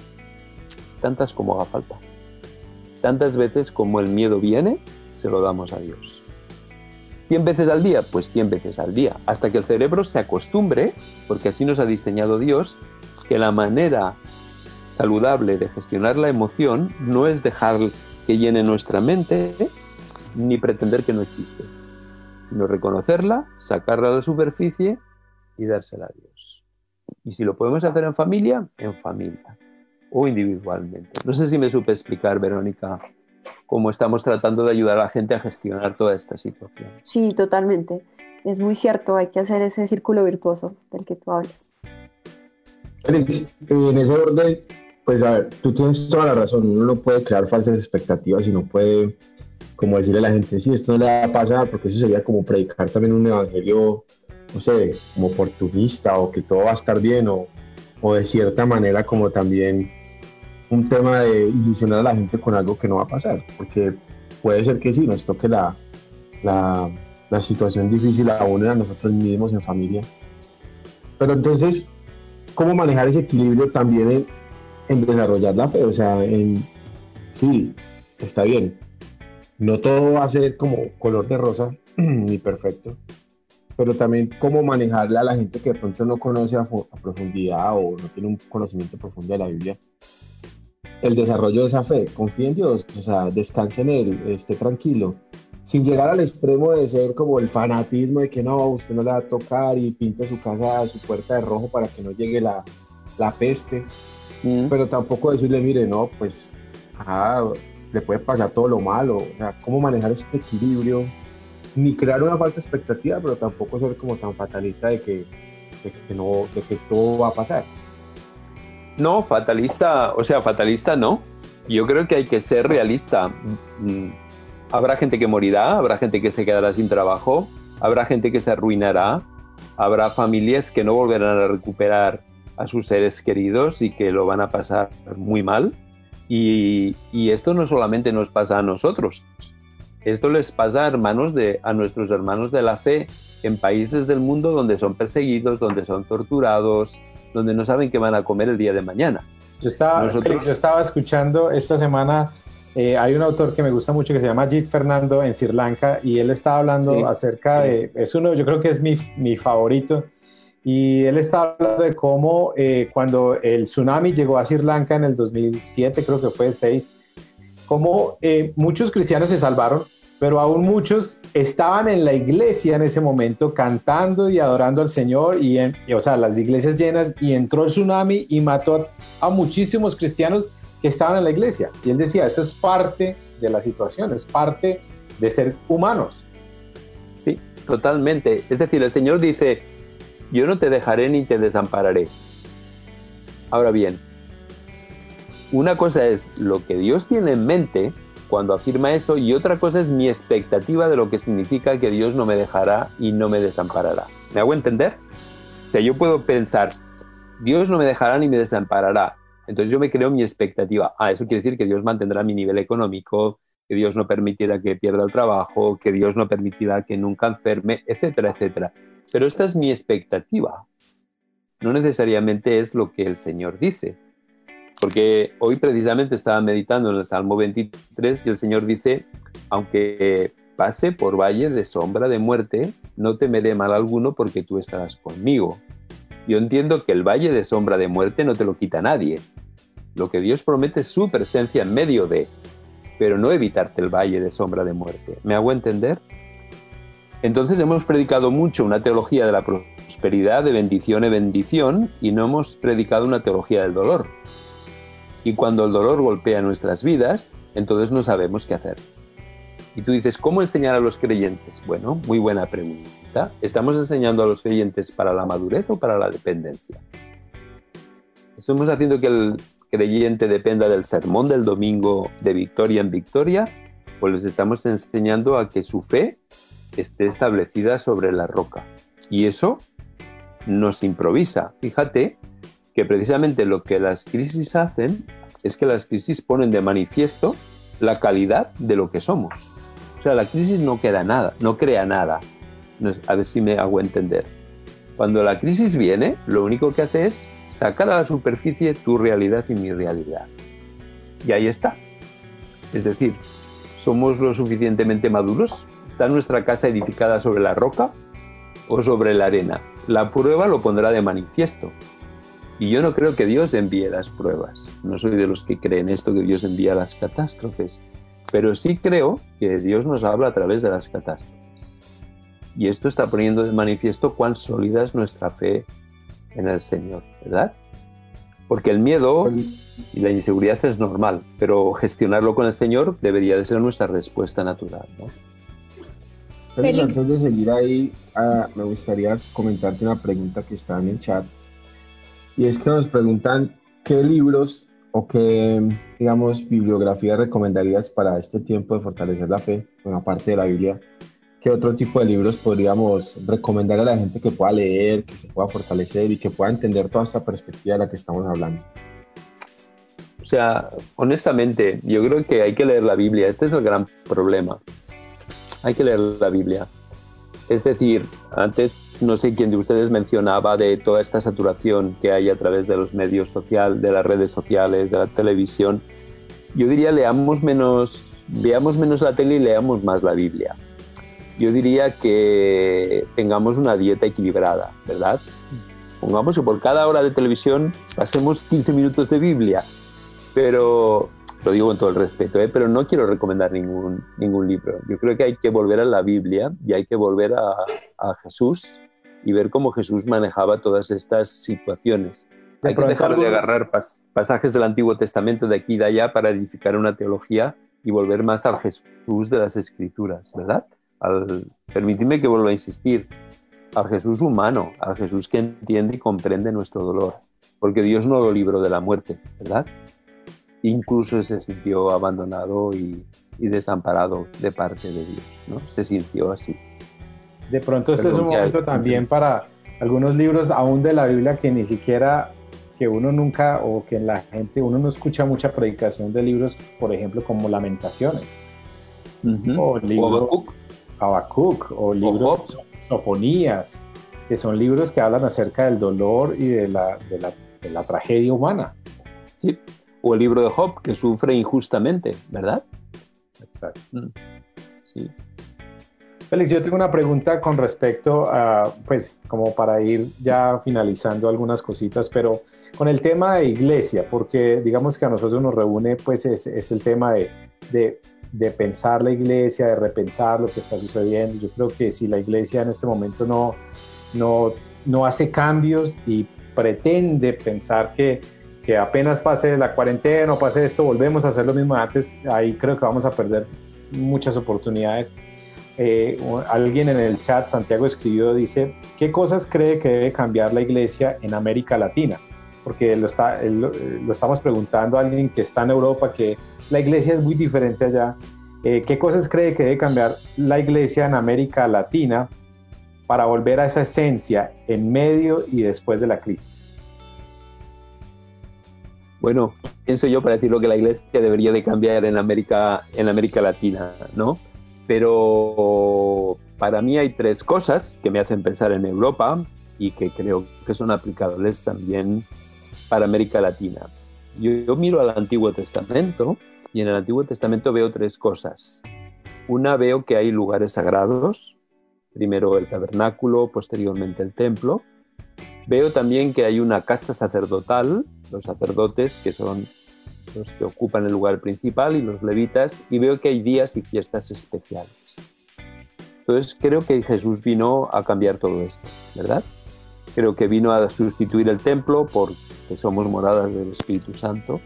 Tantas como haga falta. Tantas veces como el miedo viene, se lo damos a Dios. ¿100 veces al día? Pues 100 veces al día, hasta que el cerebro se acostumbre, porque así nos ha diseñado Dios, que la manera saludable de gestionar la emoción no es dejar que llene nuestra mente ni pretender que no existe, sino reconocerla, sacarla a la superficie y dársela a Dios. Y si lo podemos hacer en familia, en familia o individualmente. No sé si me supe explicar, Verónica, cómo estamos tratando de ayudar a la gente a gestionar toda esta situación. Sí, totalmente. Es muy cierto, hay que hacer ese círculo virtuoso del que tú hablas. Félix, en ese orden, pues a ver, tú tienes toda la razón, uno no puede crear falsas expectativas y no puede, como decirle a la gente, sí, esto no le va a pasar, porque eso sería como predicar también un evangelio, no sé, como oportunista o que todo va a estar bien o, o de cierta manera como también un tema de ilusionar a la gente con algo que no va a pasar, porque puede ser que sí, nos toque la, la, situación difícil a uno y a nosotros mismos en familia. Pero entonces, ¿cómo manejar ese equilibrio también en, en desarrollar la fe, o sea, en, sí, está bien. No todo va a ser como color de rosa ni perfecto, pero también cómo manejarla a la gente que de pronto no conoce a, profundidad o no tiene un conocimiento profundo de la Biblia. El desarrollo de esa fe, confía en Dios, o sea, descanse en Él, esté tranquilo, sin llegar al extremo de ser como el fanatismo de que no, usted no le va a tocar y pinte su casa, su puerta de rojo para que no llegue la, la peste, mm. pero tampoco decirle, mire, no, pues, le puede pasar todo lo malo, o sea, cómo manejar ese equilibrio ni crear una falsa expectativa, pero tampoco ser como tan fatalista de que, no, de que todo va a pasar. No, fatalista, o sea, fatalista no. Yo creo que hay que ser realista. Mm, habrá gente que morirá, habrá gente que se quedará sin trabajo, habrá gente que se arruinará, habrá familias que no volverán a recuperar a sus seres queridos y que lo van a pasar muy mal. Y, y esto no solamente nos pasa a nosotros, esto les pasa a, hermanos de, a nuestros hermanos de la fe en países del mundo donde son perseguidos, donde son torturados, donde no saben qué van a comer el día de mañana. Yo estaba, estaba escuchando esta semana, eh, hay un autor que me gusta mucho que se llama Jit Fernando en Sri Lanka y él estaba hablando acerca de, es uno, yo creo que es mi, mi favorito, y él estaba hablando de cómo eh, cuando el tsunami llegó a Sri Lanka en el 2007, creo que fue el 6, cómo eh, muchos cristianos se salvaron, pero aún muchos estaban en la iglesia en ese momento cantando y adorando al Señor, y, en, o sea, las iglesias llenas, y entró el tsunami y mató a, muchísimos cristianos que estaban en la iglesia. Y él decía, eso es parte de la situación, es parte de ser humanos. Sí, totalmente. Es decir, el Señor dice, yo no te dejaré ni te desampararé. Ahora bien, una cosa es lo que Dios tiene en mente cuando afirma eso y otra cosa es mi expectativa de lo que significa que Dios no me dejará y no me desamparará. ¿Me hago entender? O sea, yo puedo pensar, Dios no me dejará ni me desamparará. Entonces yo me creo mi expectativa. Ah, eso quiere decir que Dios mantendrá mi nivel económico, que Dios no permitirá que pierda el trabajo, que Dios no permitirá que nunca enferme, etcétera, etcétera. Pero esta es mi expectativa. No necesariamente es lo que el Señor dice. Porque hoy precisamente estaba meditando en el Salmo 23 y el Señor dice, aunque pase por valle de sombra de muerte, no temeré mal alguno porque tú estarás conmigo. Yo entiendo que el valle de sombra de muerte no te lo quita nadie. Lo que Dios promete es su presencia en medio de, pero no evitarte el valle de sombra de muerte. ¿Me hago entender? Entonces hemos predicado mucho una teología de la prosperidad, de bendición y bendición, y no hemos predicado una teología del dolor. Y cuando el dolor golpea nuestras vidas, entonces no sabemos qué hacer. Y tú dices, ¿cómo enseñar a los creyentes? Bueno, muy buena pregunta. ¿Estamos enseñando a los creyentes para la madurez o para la dependencia? ¿Estamos haciendo que el creyente dependa del sermón del domingo de victoria en victoria? ¿O les estamos enseñando a que su fe esté establecida sobre la roca? Y eso nos improvisa. Fíjate que precisamente lo que las crisis hacen es que las crisis ponen de manifiesto la calidad de lo que somos. O sea, la crisis no queda nada, no crea nada. A ver si me hago entender. Cuando la crisis viene, lo único que hace es sacar a la superficie tu realidad y mi realidad. Y ahí está. Es decir, ¿somos lo suficientemente maduros? ¿Está nuestra casa edificada sobre la roca o sobre la arena? La prueba lo pondrá de manifiesto. Y yo no creo que Dios envíe las pruebas. No soy de los que creen esto, que Dios envía las catástrofes. Pero sí creo que Dios nos habla a través de las catástrofes. Y esto está poniendo de manifiesto cuán sólida es nuestra fe en el Señor, ¿verdad? Porque el miedo y la inseguridad es normal, pero gestionarlo con el Señor debería de ser nuestra respuesta natural. ¿no? Pero antes de seguir ahí, ah, me gustaría comentarte una pregunta que está en el chat y es que nos preguntan qué libros o qué, digamos, bibliografía recomendarías para este tiempo de fortalecer la fe, bueno, aparte de la Biblia. ¿Qué otro tipo de libros podríamos recomendar a la gente que pueda leer, que se pueda fortalecer y que pueda entender toda esta perspectiva de la que estamos hablando? O sea, honestamente, yo creo que hay que leer la Biblia. Este es el gran problema. Hay que leer la Biblia. Es decir, antes no sé quién de ustedes mencionaba de toda esta saturación que hay a través de los medios sociales, de las redes sociales, de la televisión. Yo diría leamos menos, veamos menos la tele y leamos más la Biblia. Yo diría que tengamos una dieta equilibrada, ¿verdad? Pongamos que por cada hora de televisión pasemos 15 minutos de Biblia, pero lo digo con todo el respeto, ¿eh? pero no quiero recomendar ningún, ningún libro. Yo creo que hay que volver a la Biblia y hay que volver a, a Jesús y ver cómo Jesús manejaba todas estas situaciones. Hay que dejar de agarrar pas- pasajes del Antiguo Testamento de aquí y de allá para edificar una teología y volver más al Jesús de las Escrituras, ¿verdad? Al, permitidme que vuelva a insistir, al Jesús humano, al Jesús que entiende y comprende nuestro dolor, porque Dios no lo libró de la muerte, ¿verdad? Incluso se sintió abandonado y, y desamparado de parte de Dios, ¿no? Se sintió así. De pronto este es un momento también para algunos libros aún de la Biblia que ni siquiera que uno nunca o que la gente uno no escucha mucha predicación de libros, por ejemplo, como Lamentaciones o libros Habacuc, o libros Job. Sofonías, que son libros que hablan acerca del dolor y de la, de la, de la tragedia humana. sí, o el libro de Job, que sufre injustamente, ¿verdad? Exacto. Sí. Félix, yo tengo una pregunta con respecto a, pues, como para ir ya finalizando algunas cositas, pero con el tema de iglesia, porque digamos que a nosotros nos reúne, pues, es, es el tema de, de, de pensar la iglesia, de repensar lo que está sucediendo. Yo creo que si la iglesia en este momento no, no, no hace cambios y pretende pensar que, que apenas pase la cuarentena o pase esto, volvemos a hacer lo mismo de antes, ahí creo que vamos a perder muchas oportunidades. Eh, alguien en el chat, Santiago escribió, dice, ¿qué cosas cree que debe cambiar la iglesia en América Latina? Porque lo, está, lo estamos preguntando a alguien que está en Europa, que la iglesia es muy diferente allá. Eh, ¿Qué cosas cree que debe cambiar la iglesia en América Latina para volver a esa esencia en medio y después de la crisis? Bueno, pienso yo para decir lo que la iglesia debería de cambiar en América, en América Latina, ¿no? Pero para mí hay tres cosas que me hacen pensar en Europa y que creo que son aplicables también para América Latina. Yo, yo miro al Antiguo Testamento y en el Antiguo Testamento veo tres cosas. Una veo que hay lugares sagrados, primero el tabernáculo, posteriormente el templo. Veo también que hay una casta sacerdotal, los sacerdotes que son los que ocupan el lugar principal y los levitas, y veo que hay días y fiestas especiales. Entonces creo que Jesús vino a cambiar todo esto, ¿verdad? Creo que vino a sustituir el templo porque somos moradas del Espíritu Santo.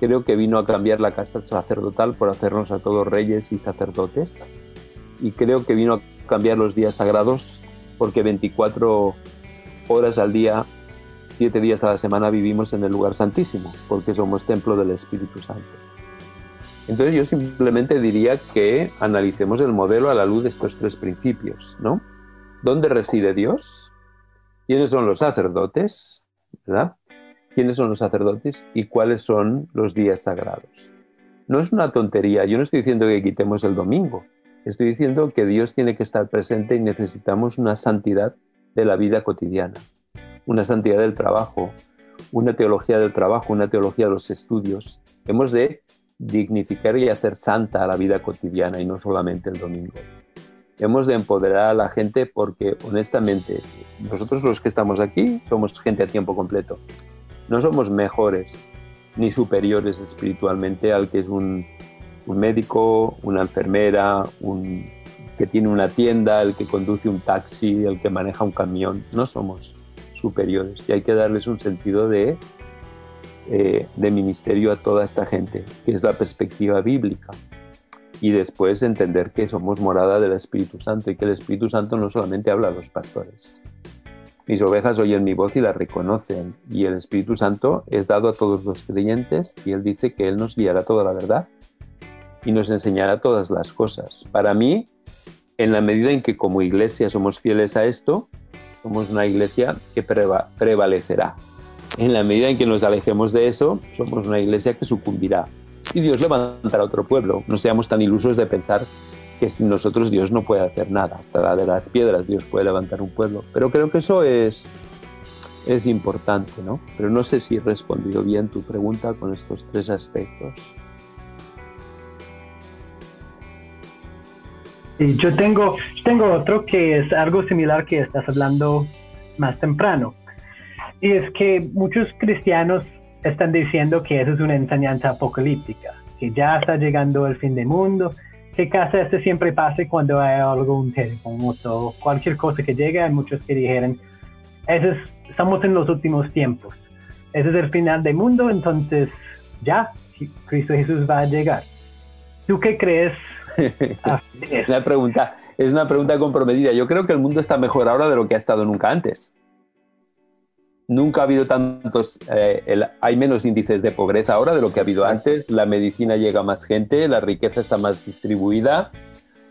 Creo que vino a cambiar la casta sacerdotal por hacernos a todos reyes y sacerdotes. Y creo que vino a cambiar los días sagrados porque 24 horas al día, siete días a la semana vivimos en el lugar santísimo, porque somos templo del Espíritu Santo. Entonces yo simplemente diría que analicemos el modelo a la luz de estos tres principios, ¿no? ¿Dónde reside Dios? ¿Quiénes son los sacerdotes? ¿Verdad? ¿Quiénes son los sacerdotes y cuáles son los días sagrados? No es una tontería, yo no estoy diciendo que quitemos el domingo, estoy diciendo que Dios tiene que estar presente y necesitamos una santidad de la vida cotidiana, una santidad del trabajo, una teología del trabajo, una teología de los estudios. Hemos de dignificar y hacer santa la vida cotidiana y no solamente el domingo. Hemos de empoderar a la gente porque honestamente nosotros los que estamos aquí somos gente a tiempo completo. No somos mejores ni superiores espiritualmente al que es un, un médico, una enfermera, un, que tiene una tienda, el que conduce un taxi, el que maneja un camión. No somos superiores y hay que darles un sentido de, eh, de ministerio a toda esta gente, que es la perspectiva bíblica. Y después entender que somos morada del Espíritu Santo y que el Espíritu Santo no solamente habla a los pastores. Mis ovejas oyen mi voz y la reconocen. Y el Espíritu Santo es dado a todos los creyentes y Él dice que Él nos guiará toda la verdad y nos enseñará todas las cosas. Para mí, en la medida en que como iglesia somos fieles a esto, somos una iglesia que preva prevalecerá. En la medida en que nos alejemos de eso, somos una iglesia que sucumbirá. Y Dios levantará otro pueblo. No seamos tan ilusos de pensar que sin nosotros Dios no puede hacer nada. Hasta la de las piedras Dios puede levantar un pueblo. Pero creo que eso es, es importante, ¿no? Pero no sé si he respondido bien tu pregunta con estos tres aspectos. Y yo tengo, tengo otro que es algo similar que estás hablando más temprano. Y es que muchos cristianos están diciendo que eso es una enseñanza apocalíptica, que ya está llegando el fin del mundo, que casi esto siempre pase cuando hay algún terremoto o cualquier cosa que llegue. Hay muchos que dijeron, estamos en los últimos tiempos. Ese es el final del mundo, entonces ya, Cristo Jesús va a llegar. ¿Tú qué crees? Es, una pregunta, es una pregunta comprometida. Yo creo que el mundo está mejor ahora de lo que ha estado nunca antes nunca ha habido tantos, eh, hay menos índices de pobreza ahora de lo que ha habido antes, la medicina llega a más gente, la riqueza está más distribuida,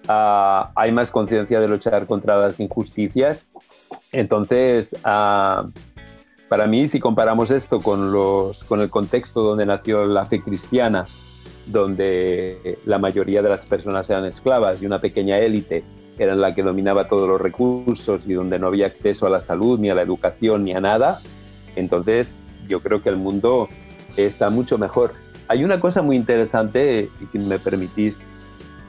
ah, hay más conciencia de luchar contra las injusticias. Entonces, ah, para mí, si comparamos esto con, los, con el contexto donde nació la fe cristiana, donde la mayoría de las personas eran esclavas y una pequeña élite era la que dominaba todos los recursos y donde no había acceso a la salud, ni a la educación, ni a nada, entonces yo creo que el mundo está mucho mejor. Hay una cosa muy interesante, y si me permitís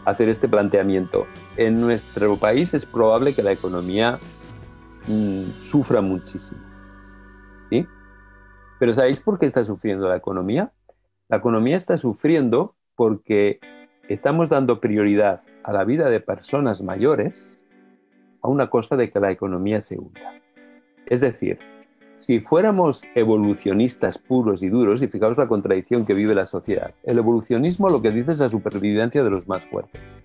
hacer este planteamiento, en nuestro país es probable que la economía mm, sufra muchísimo. ¿sí? Pero ¿sabéis por qué está sufriendo la economía? La economía está sufriendo porque estamos dando prioridad a la vida de personas mayores a una costa de que la economía se hunda. Es decir, si fuéramos evolucionistas puros y duros, y fijaos la contradicción que vive la sociedad, el evolucionismo lo que dice es la supervivencia de los más fuertes.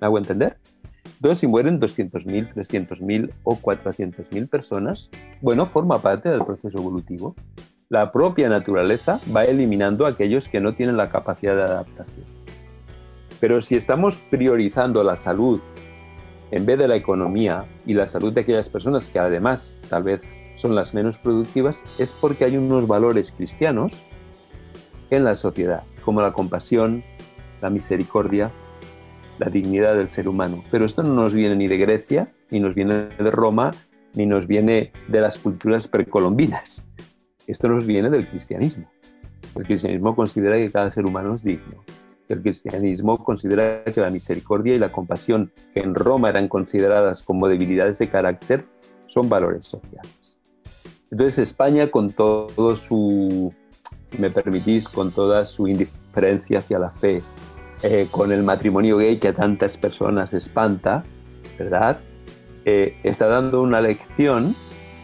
¿Me hago entender? Entonces, si mueren 200.000, 300.000 o 400.000 personas, bueno, forma parte del proceso evolutivo. La propia naturaleza va eliminando a aquellos que no tienen la capacidad de adaptación. Pero si estamos priorizando la salud en vez de la economía y la salud de aquellas personas que además tal vez son las menos productivas, es porque hay unos valores cristianos en la sociedad, como la compasión, la misericordia, la dignidad del ser humano. Pero esto no nos viene ni de Grecia, ni nos viene de Roma, ni nos viene de las culturas precolombinas. Esto nos viene del cristianismo. El cristianismo considera que cada ser humano es digno el cristianismo considera que la misericordia y la compasión, que en Roma eran consideradas como debilidades de carácter, son valores sociales. Entonces España, con todo su, si me permitís, con toda su indiferencia hacia la fe, eh, con el matrimonio gay que a tantas personas espanta, ¿verdad? Eh, está dando una lección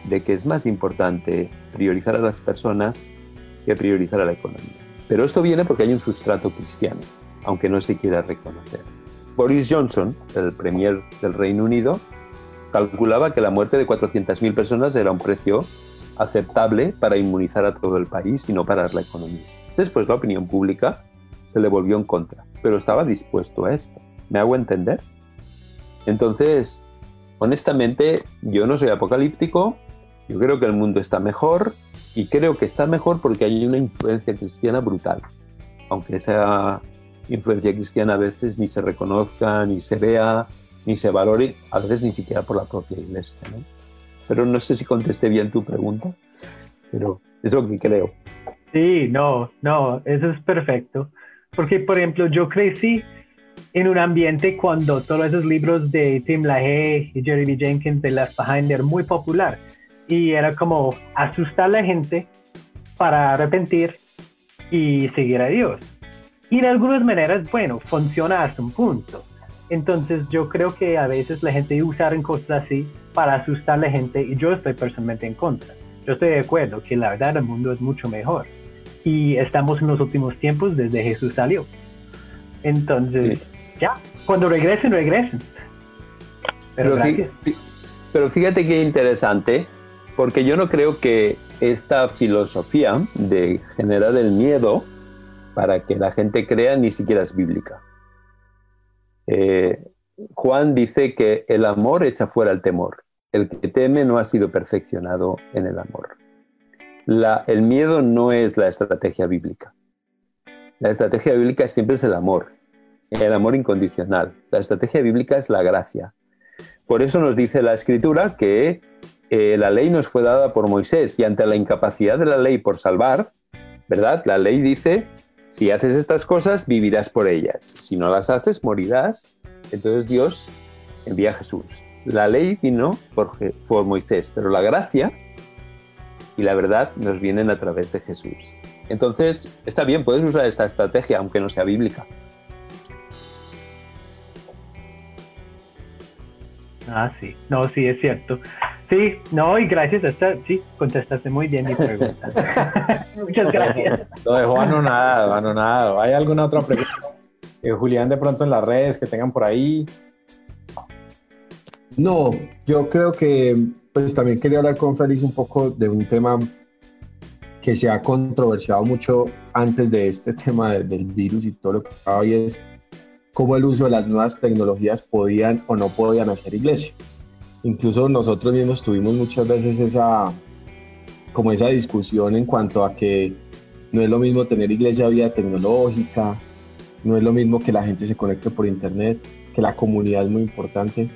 de que es más importante priorizar a las personas que priorizar a la economía. Pero esto viene porque hay un sustrato cristiano, aunque no se quiera reconocer. Boris Johnson, el premier del Reino Unido, calculaba que la muerte de 400.000 personas era un precio aceptable para inmunizar a todo el país y no parar la economía. Después la opinión pública se le volvió en contra, pero estaba dispuesto a esto. ¿Me hago entender? Entonces, honestamente, yo no soy apocalíptico, yo creo que el mundo está mejor, y creo que está mejor porque hay una influencia cristiana brutal. Aunque esa influencia cristiana a veces ni se reconozca, ni se vea, ni se valore, a veces ni siquiera por la propia iglesia. ¿no? Pero no sé si contesté bien tu pregunta, pero es lo que creo. Sí, no, no, eso es perfecto. Porque, por ejemplo, yo crecí en un ambiente cuando todos esos libros de Tim LaHaye y Jerry B. Jenkins de Left Behind eran muy popular y era como asustar a la gente para arrepentir y seguir a Dios. Y de algunas maneras, bueno, funciona hasta un punto. Entonces yo creo que a veces la gente usa cosas así para asustar a la gente y yo estoy personalmente en contra. Yo estoy de acuerdo que la verdad el mundo es mucho mejor y estamos en los últimos tiempos desde Jesús salió. Entonces, ya, cuando regresen, regresen. Pero, pero, pero fíjate qué interesante porque yo no creo que esta filosofía de generar el miedo para que la gente crea ni siquiera es bíblica. Eh, Juan dice que el amor echa fuera el temor. El que teme no ha sido perfeccionado en el amor. el miedo no es la estrategia bíblica. La estrategia bíblica siempre es el amor. el amor incondicional. La estrategia bíblica es la gracia. Por eso nos dice la escritura que eh, la ley nos fue dada por Moisés y ante la incapacidad de la ley por salvar, ¿verdad? La ley dice, si haces estas cosas, vivirás por ellas. Si no las haces, morirás. Entonces Dios envía a Jesús. La ley vino por, por Moisés, pero la gracia y la verdad nos vienen a través de Jesús. Entonces, está bien, puedes usar esta estrategia, aunque no sea bíblica. Ah, sí. No, sí, es cierto. Sí, no, y gracias a esta, sí, contestaste muy bien mi pregunta. Muchas gracias. Lo dejó anonadado, anonado. ¿Hay alguna otra pregunta? Eh, Julián, de pronto en las redes que tengan por ahí. No, yo creo que pues también quería hablar con Félix un poco de un tema que se ha controversiado mucho antes de este tema del virus y todo lo que hoy es cómo el uso de las nuevas tecnologías podían o no podían hacer iglesia. Incluso nosotros mismos tuvimos muchas veces esa, como esa discusión en cuanto a que no es lo mismo tener iglesia vía tecnológica, no es lo mismo que la gente se conecte por internet, que la comunidad es muy importante.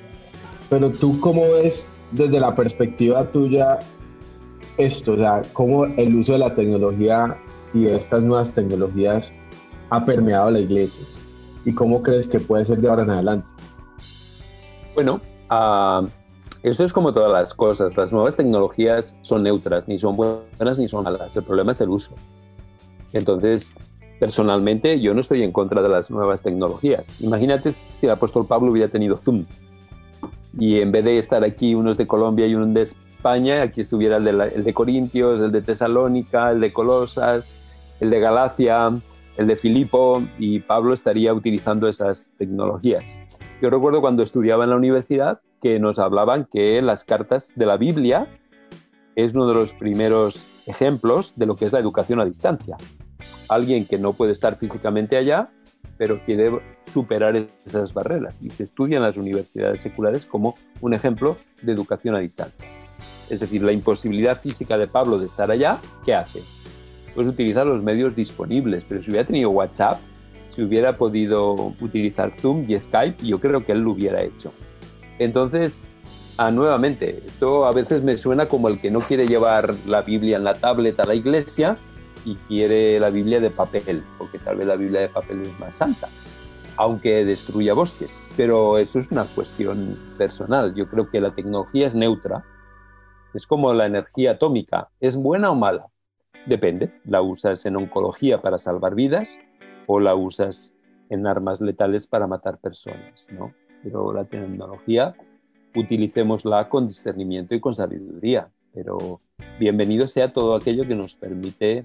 Pero tú cómo ves desde la perspectiva tuya esto, o sea, cómo el uso de la tecnología y de estas nuevas tecnologías ha permeado la iglesia y cómo crees que puede ser de ahora en adelante. Bueno, uh, esto es como todas las cosas. Las nuevas tecnologías son neutras, ni son buenas ni son malas. El problema es el uso. Entonces, personalmente, yo no estoy en contra de las nuevas tecnologías. Imagínate si el apóstol Pablo hubiera tenido Zoom y en vez de estar aquí unos de Colombia y uno de España, aquí estuviera el de, el de Corintios, el de Tesalónica, el de Colosas, el de Galacia, el de Filipo y Pablo estaría utilizando esas tecnologías. Yo recuerdo cuando estudiaba en la universidad que nos hablaban que las cartas de la Biblia es uno de los primeros ejemplos de lo que es la educación a distancia. Alguien que no puede estar físicamente allá, pero quiere superar esas barreras y se estudia en las universidades seculares como un ejemplo de educación a distancia. Es decir, la imposibilidad física de Pablo de estar allá, ¿qué hace? Pues utilizar los medios disponibles, pero si hubiera tenido WhatsApp, si hubiera podido utilizar Zoom y Skype, yo creo que él lo hubiera hecho. Entonces, ah, nuevamente, esto a veces me suena como el que no quiere llevar la Biblia en la tablet a la iglesia y quiere la Biblia de papel, porque tal vez la Biblia de papel es más santa, aunque destruya bosques. Pero eso es una cuestión personal. Yo creo que la tecnología es neutra. Es como la energía atómica. ¿Es buena o mala? Depende. La usas en oncología para salvar vidas o la usas en armas letales para matar personas, ¿no? pero la tecnología utilicémosla con discernimiento y con sabiduría. Pero bienvenido sea todo aquello que nos permite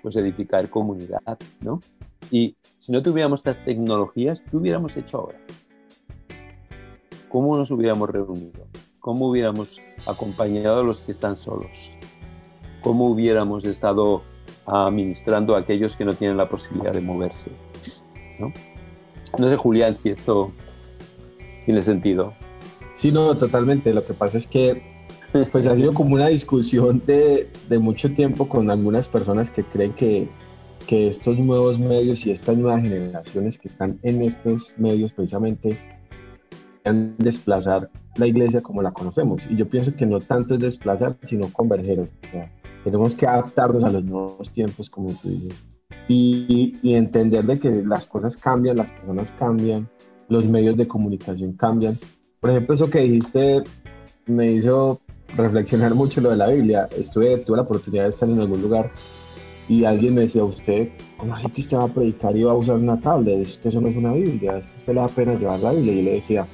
pues, edificar comunidad, ¿no? Y si no tuviéramos estas tecnologías, ¿qué hubiéramos hecho ahora? ¿Cómo nos hubiéramos reunido? ¿Cómo hubiéramos acompañado a los que están solos? ¿Cómo hubiéramos estado administrando a aquellos que no tienen la posibilidad de moverse? ¿no? sé, Julián, si esto tiene sentido. Sí, no, totalmente. Lo que pasa es que pues ha sido como una discusión de, de mucho tiempo con algunas personas que creen que, que, estos nuevos medios y estas nuevas generaciones que están en estos medios precisamente van desplazar la iglesia como la conocemos. Y yo pienso que no tanto es desplazar, sino converger. O sea, tenemos que adaptarnos a los nuevos tiempos, como tú dices, y, y entender de que las cosas cambian, las personas cambian, los medios de comunicación cambian. Por ejemplo, eso que dijiste me hizo reflexionar mucho lo de la Biblia. Estuve, tuve la oportunidad de estar en algún lugar y alguien me decía, usted, ¿cómo así que usted va a predicar y va a usar una tablet? Es que eso no es una Biblia, es que usted le da pena llevar la Biblia. Y yo le decía,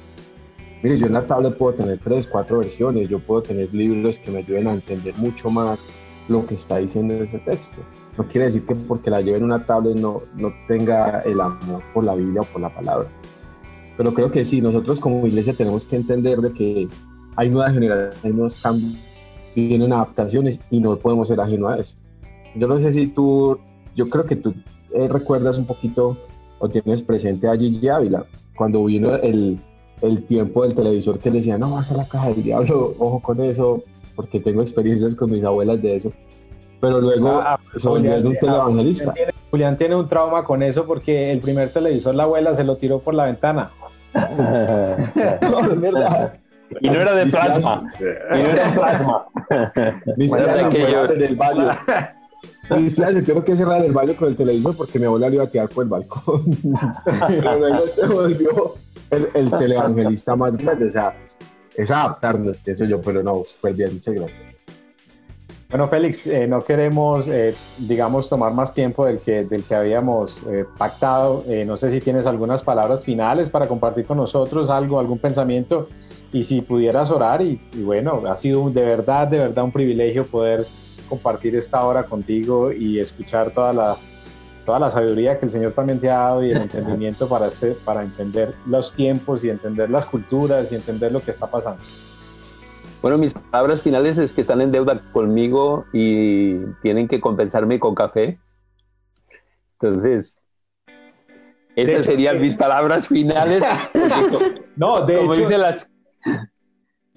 mire, yo en la tablet puedo tener tres, cuatro versiones, yo puedo tener libros que me ayuden a entender mucho más lo que está diciendo ese texto. No quiere decir que porque la lleve en una tablet no, no tenga el amor por la Biblia o por la palabra. Pero creo que sí, nosotros como iglesia tenemos que entender de que hay nuevas generaciones, hay nuevos cambios, vienen adaptaciones y no podemos ser ajenos a eso. Yo no sé si tú, yo creo que tú eh, recuerdas un poquito o tienes presente a Gigi Ávila, cuando vino el, el tiempo del televisor que decía, no, vas a la caja del diablo, ojo con eso, porque tengo experiencias con mis abuelas de eso. pero luego ah, se volvió un televangelista. Julián tiene, un trauma con eso porque el primer televisor la abuela se lo tiró por la ventana. no, es verdad. Y no era de plasma. Y no era de plasma. Cristian que yo... en el baño. Cristian se tuvo que cerrar el baño con el televisor porque mi abuela le iba a tirar por el balcón. Pero luego se volvió el, el televangelista más grande. O sea, es adaptarnos, eso yo, pero no, súper bien, muchas gracias. Bueno, Félix, eh, no queremos, eh, digamos, tomar más tiempo del que, del que habíamos eh, pactado. no sé si tienes algunas palabras finales para compartir con nosotros, algo, algún pensamiento, y si pudieras orar. Y, y, bueno, ha sido de verdad, de verdad un privilegio poder compartir esta hora contigo y escuchar todas las, toda la sabiduría que el Señor también te ha dado y el entendimiento para, este, para entender los tiempos y entender las culturas y entender lo que está pasando. Bueno, mis palabras finales es que están en deuda conmigo y tienen que compensarme con café. Entonces, esas serían mis palabras finales. no, de hecho, las...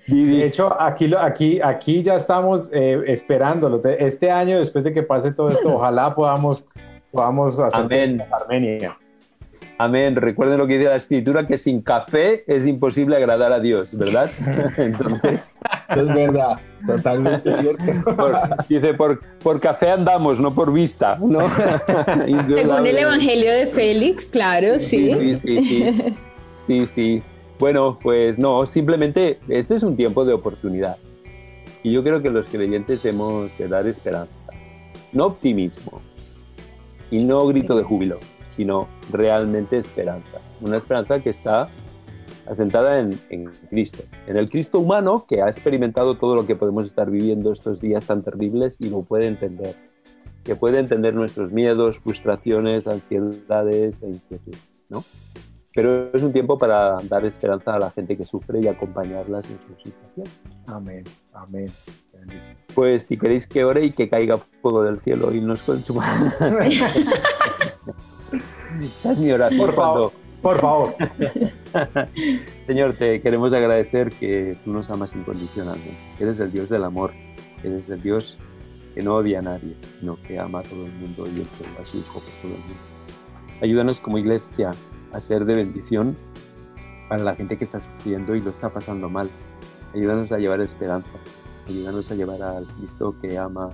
de hecho, aquí, aquí, aquí ya estamos eh, esperándolo. Este año, después de que pase todo esto, ojalá podamos, podamos hacer Amén. Armenia. Amén. Recuerden lo que dice la escritura, que sin café es imposible agradar a Dios, ¿verdad? Entonces... Es verdad, totalmente cierto. dice, por, por, café andamos, no por vista, ¿no? Según el Evangelio de Félix, claro, sí. Sí, sí, sí. Sí, sí. Bueno, pues no, simplemente este es un tiempo de oportunidad. Y yo creo que los creyentes hemos de dar esperanza, no optimismo y no grito de júbilo sino realmente esperanza. Una esperanza que está asentada en, Cristo, en el Cristo humano que ha experimentado todo lo que podemos estar viviendo estos días tan terribles y lo puede entender, que puede entender nuestros miedos, frustraciones, ansiedades e inquietudes, ¿no? Pero es un tiempo para dar esperanza a la gente que sufre y acompañarlas en su situación. Amén, amén. Pues si queréis que ore y que caiga fuego del cielo y nos consuma. Es mi oración. Por favor. Por favor. Señor, te queremos agradecer que tú nos amas incondicionalmente. Eres el Dios del amor. Eres el Dios que no odia a nadie, sino que ama a todo el mundo y entrega a su Hijo por todo el mundo. Ayúdanos como iglesia a ser de bendición para la gente que está sufriendo y lo está pasando mal. Ayúdanos a llevar esperanza. Ayúdanos a llevar al Cristo que ama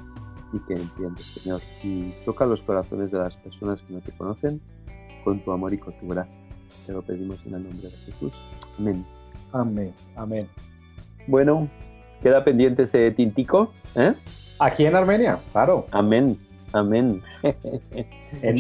y que entiende, Señor. Y toca los corazones de las personas que no te conocen con tu amor y con tu gracia. Te lo pedimos en el nombre de Jesús. Amén. Amén. Amén. Bueno, queda pendiente ese tintico. ¿eh? Aquí en Armenia, claro. Amén. Amén. en, en,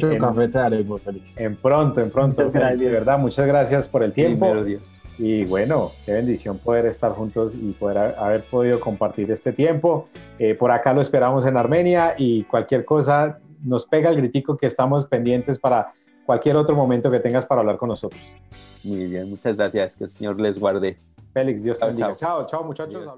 en pronto, en pronto. de verdad, muchas gracias por el tiempo. Dios. Y bueno, qué bendición poder estar juntos y poder haber podido compartir este tiempo. Eh, por acá lo esperamos en Armenia y cualquier cosa nos pega el gritico que estamos pendientes para cualquier otro momento que tengas para hablar con nosotros. Muy bien, muchas gracias. Que el Señor les guarde. Félix, Dios te bendiga. Chao, chao, muchachos.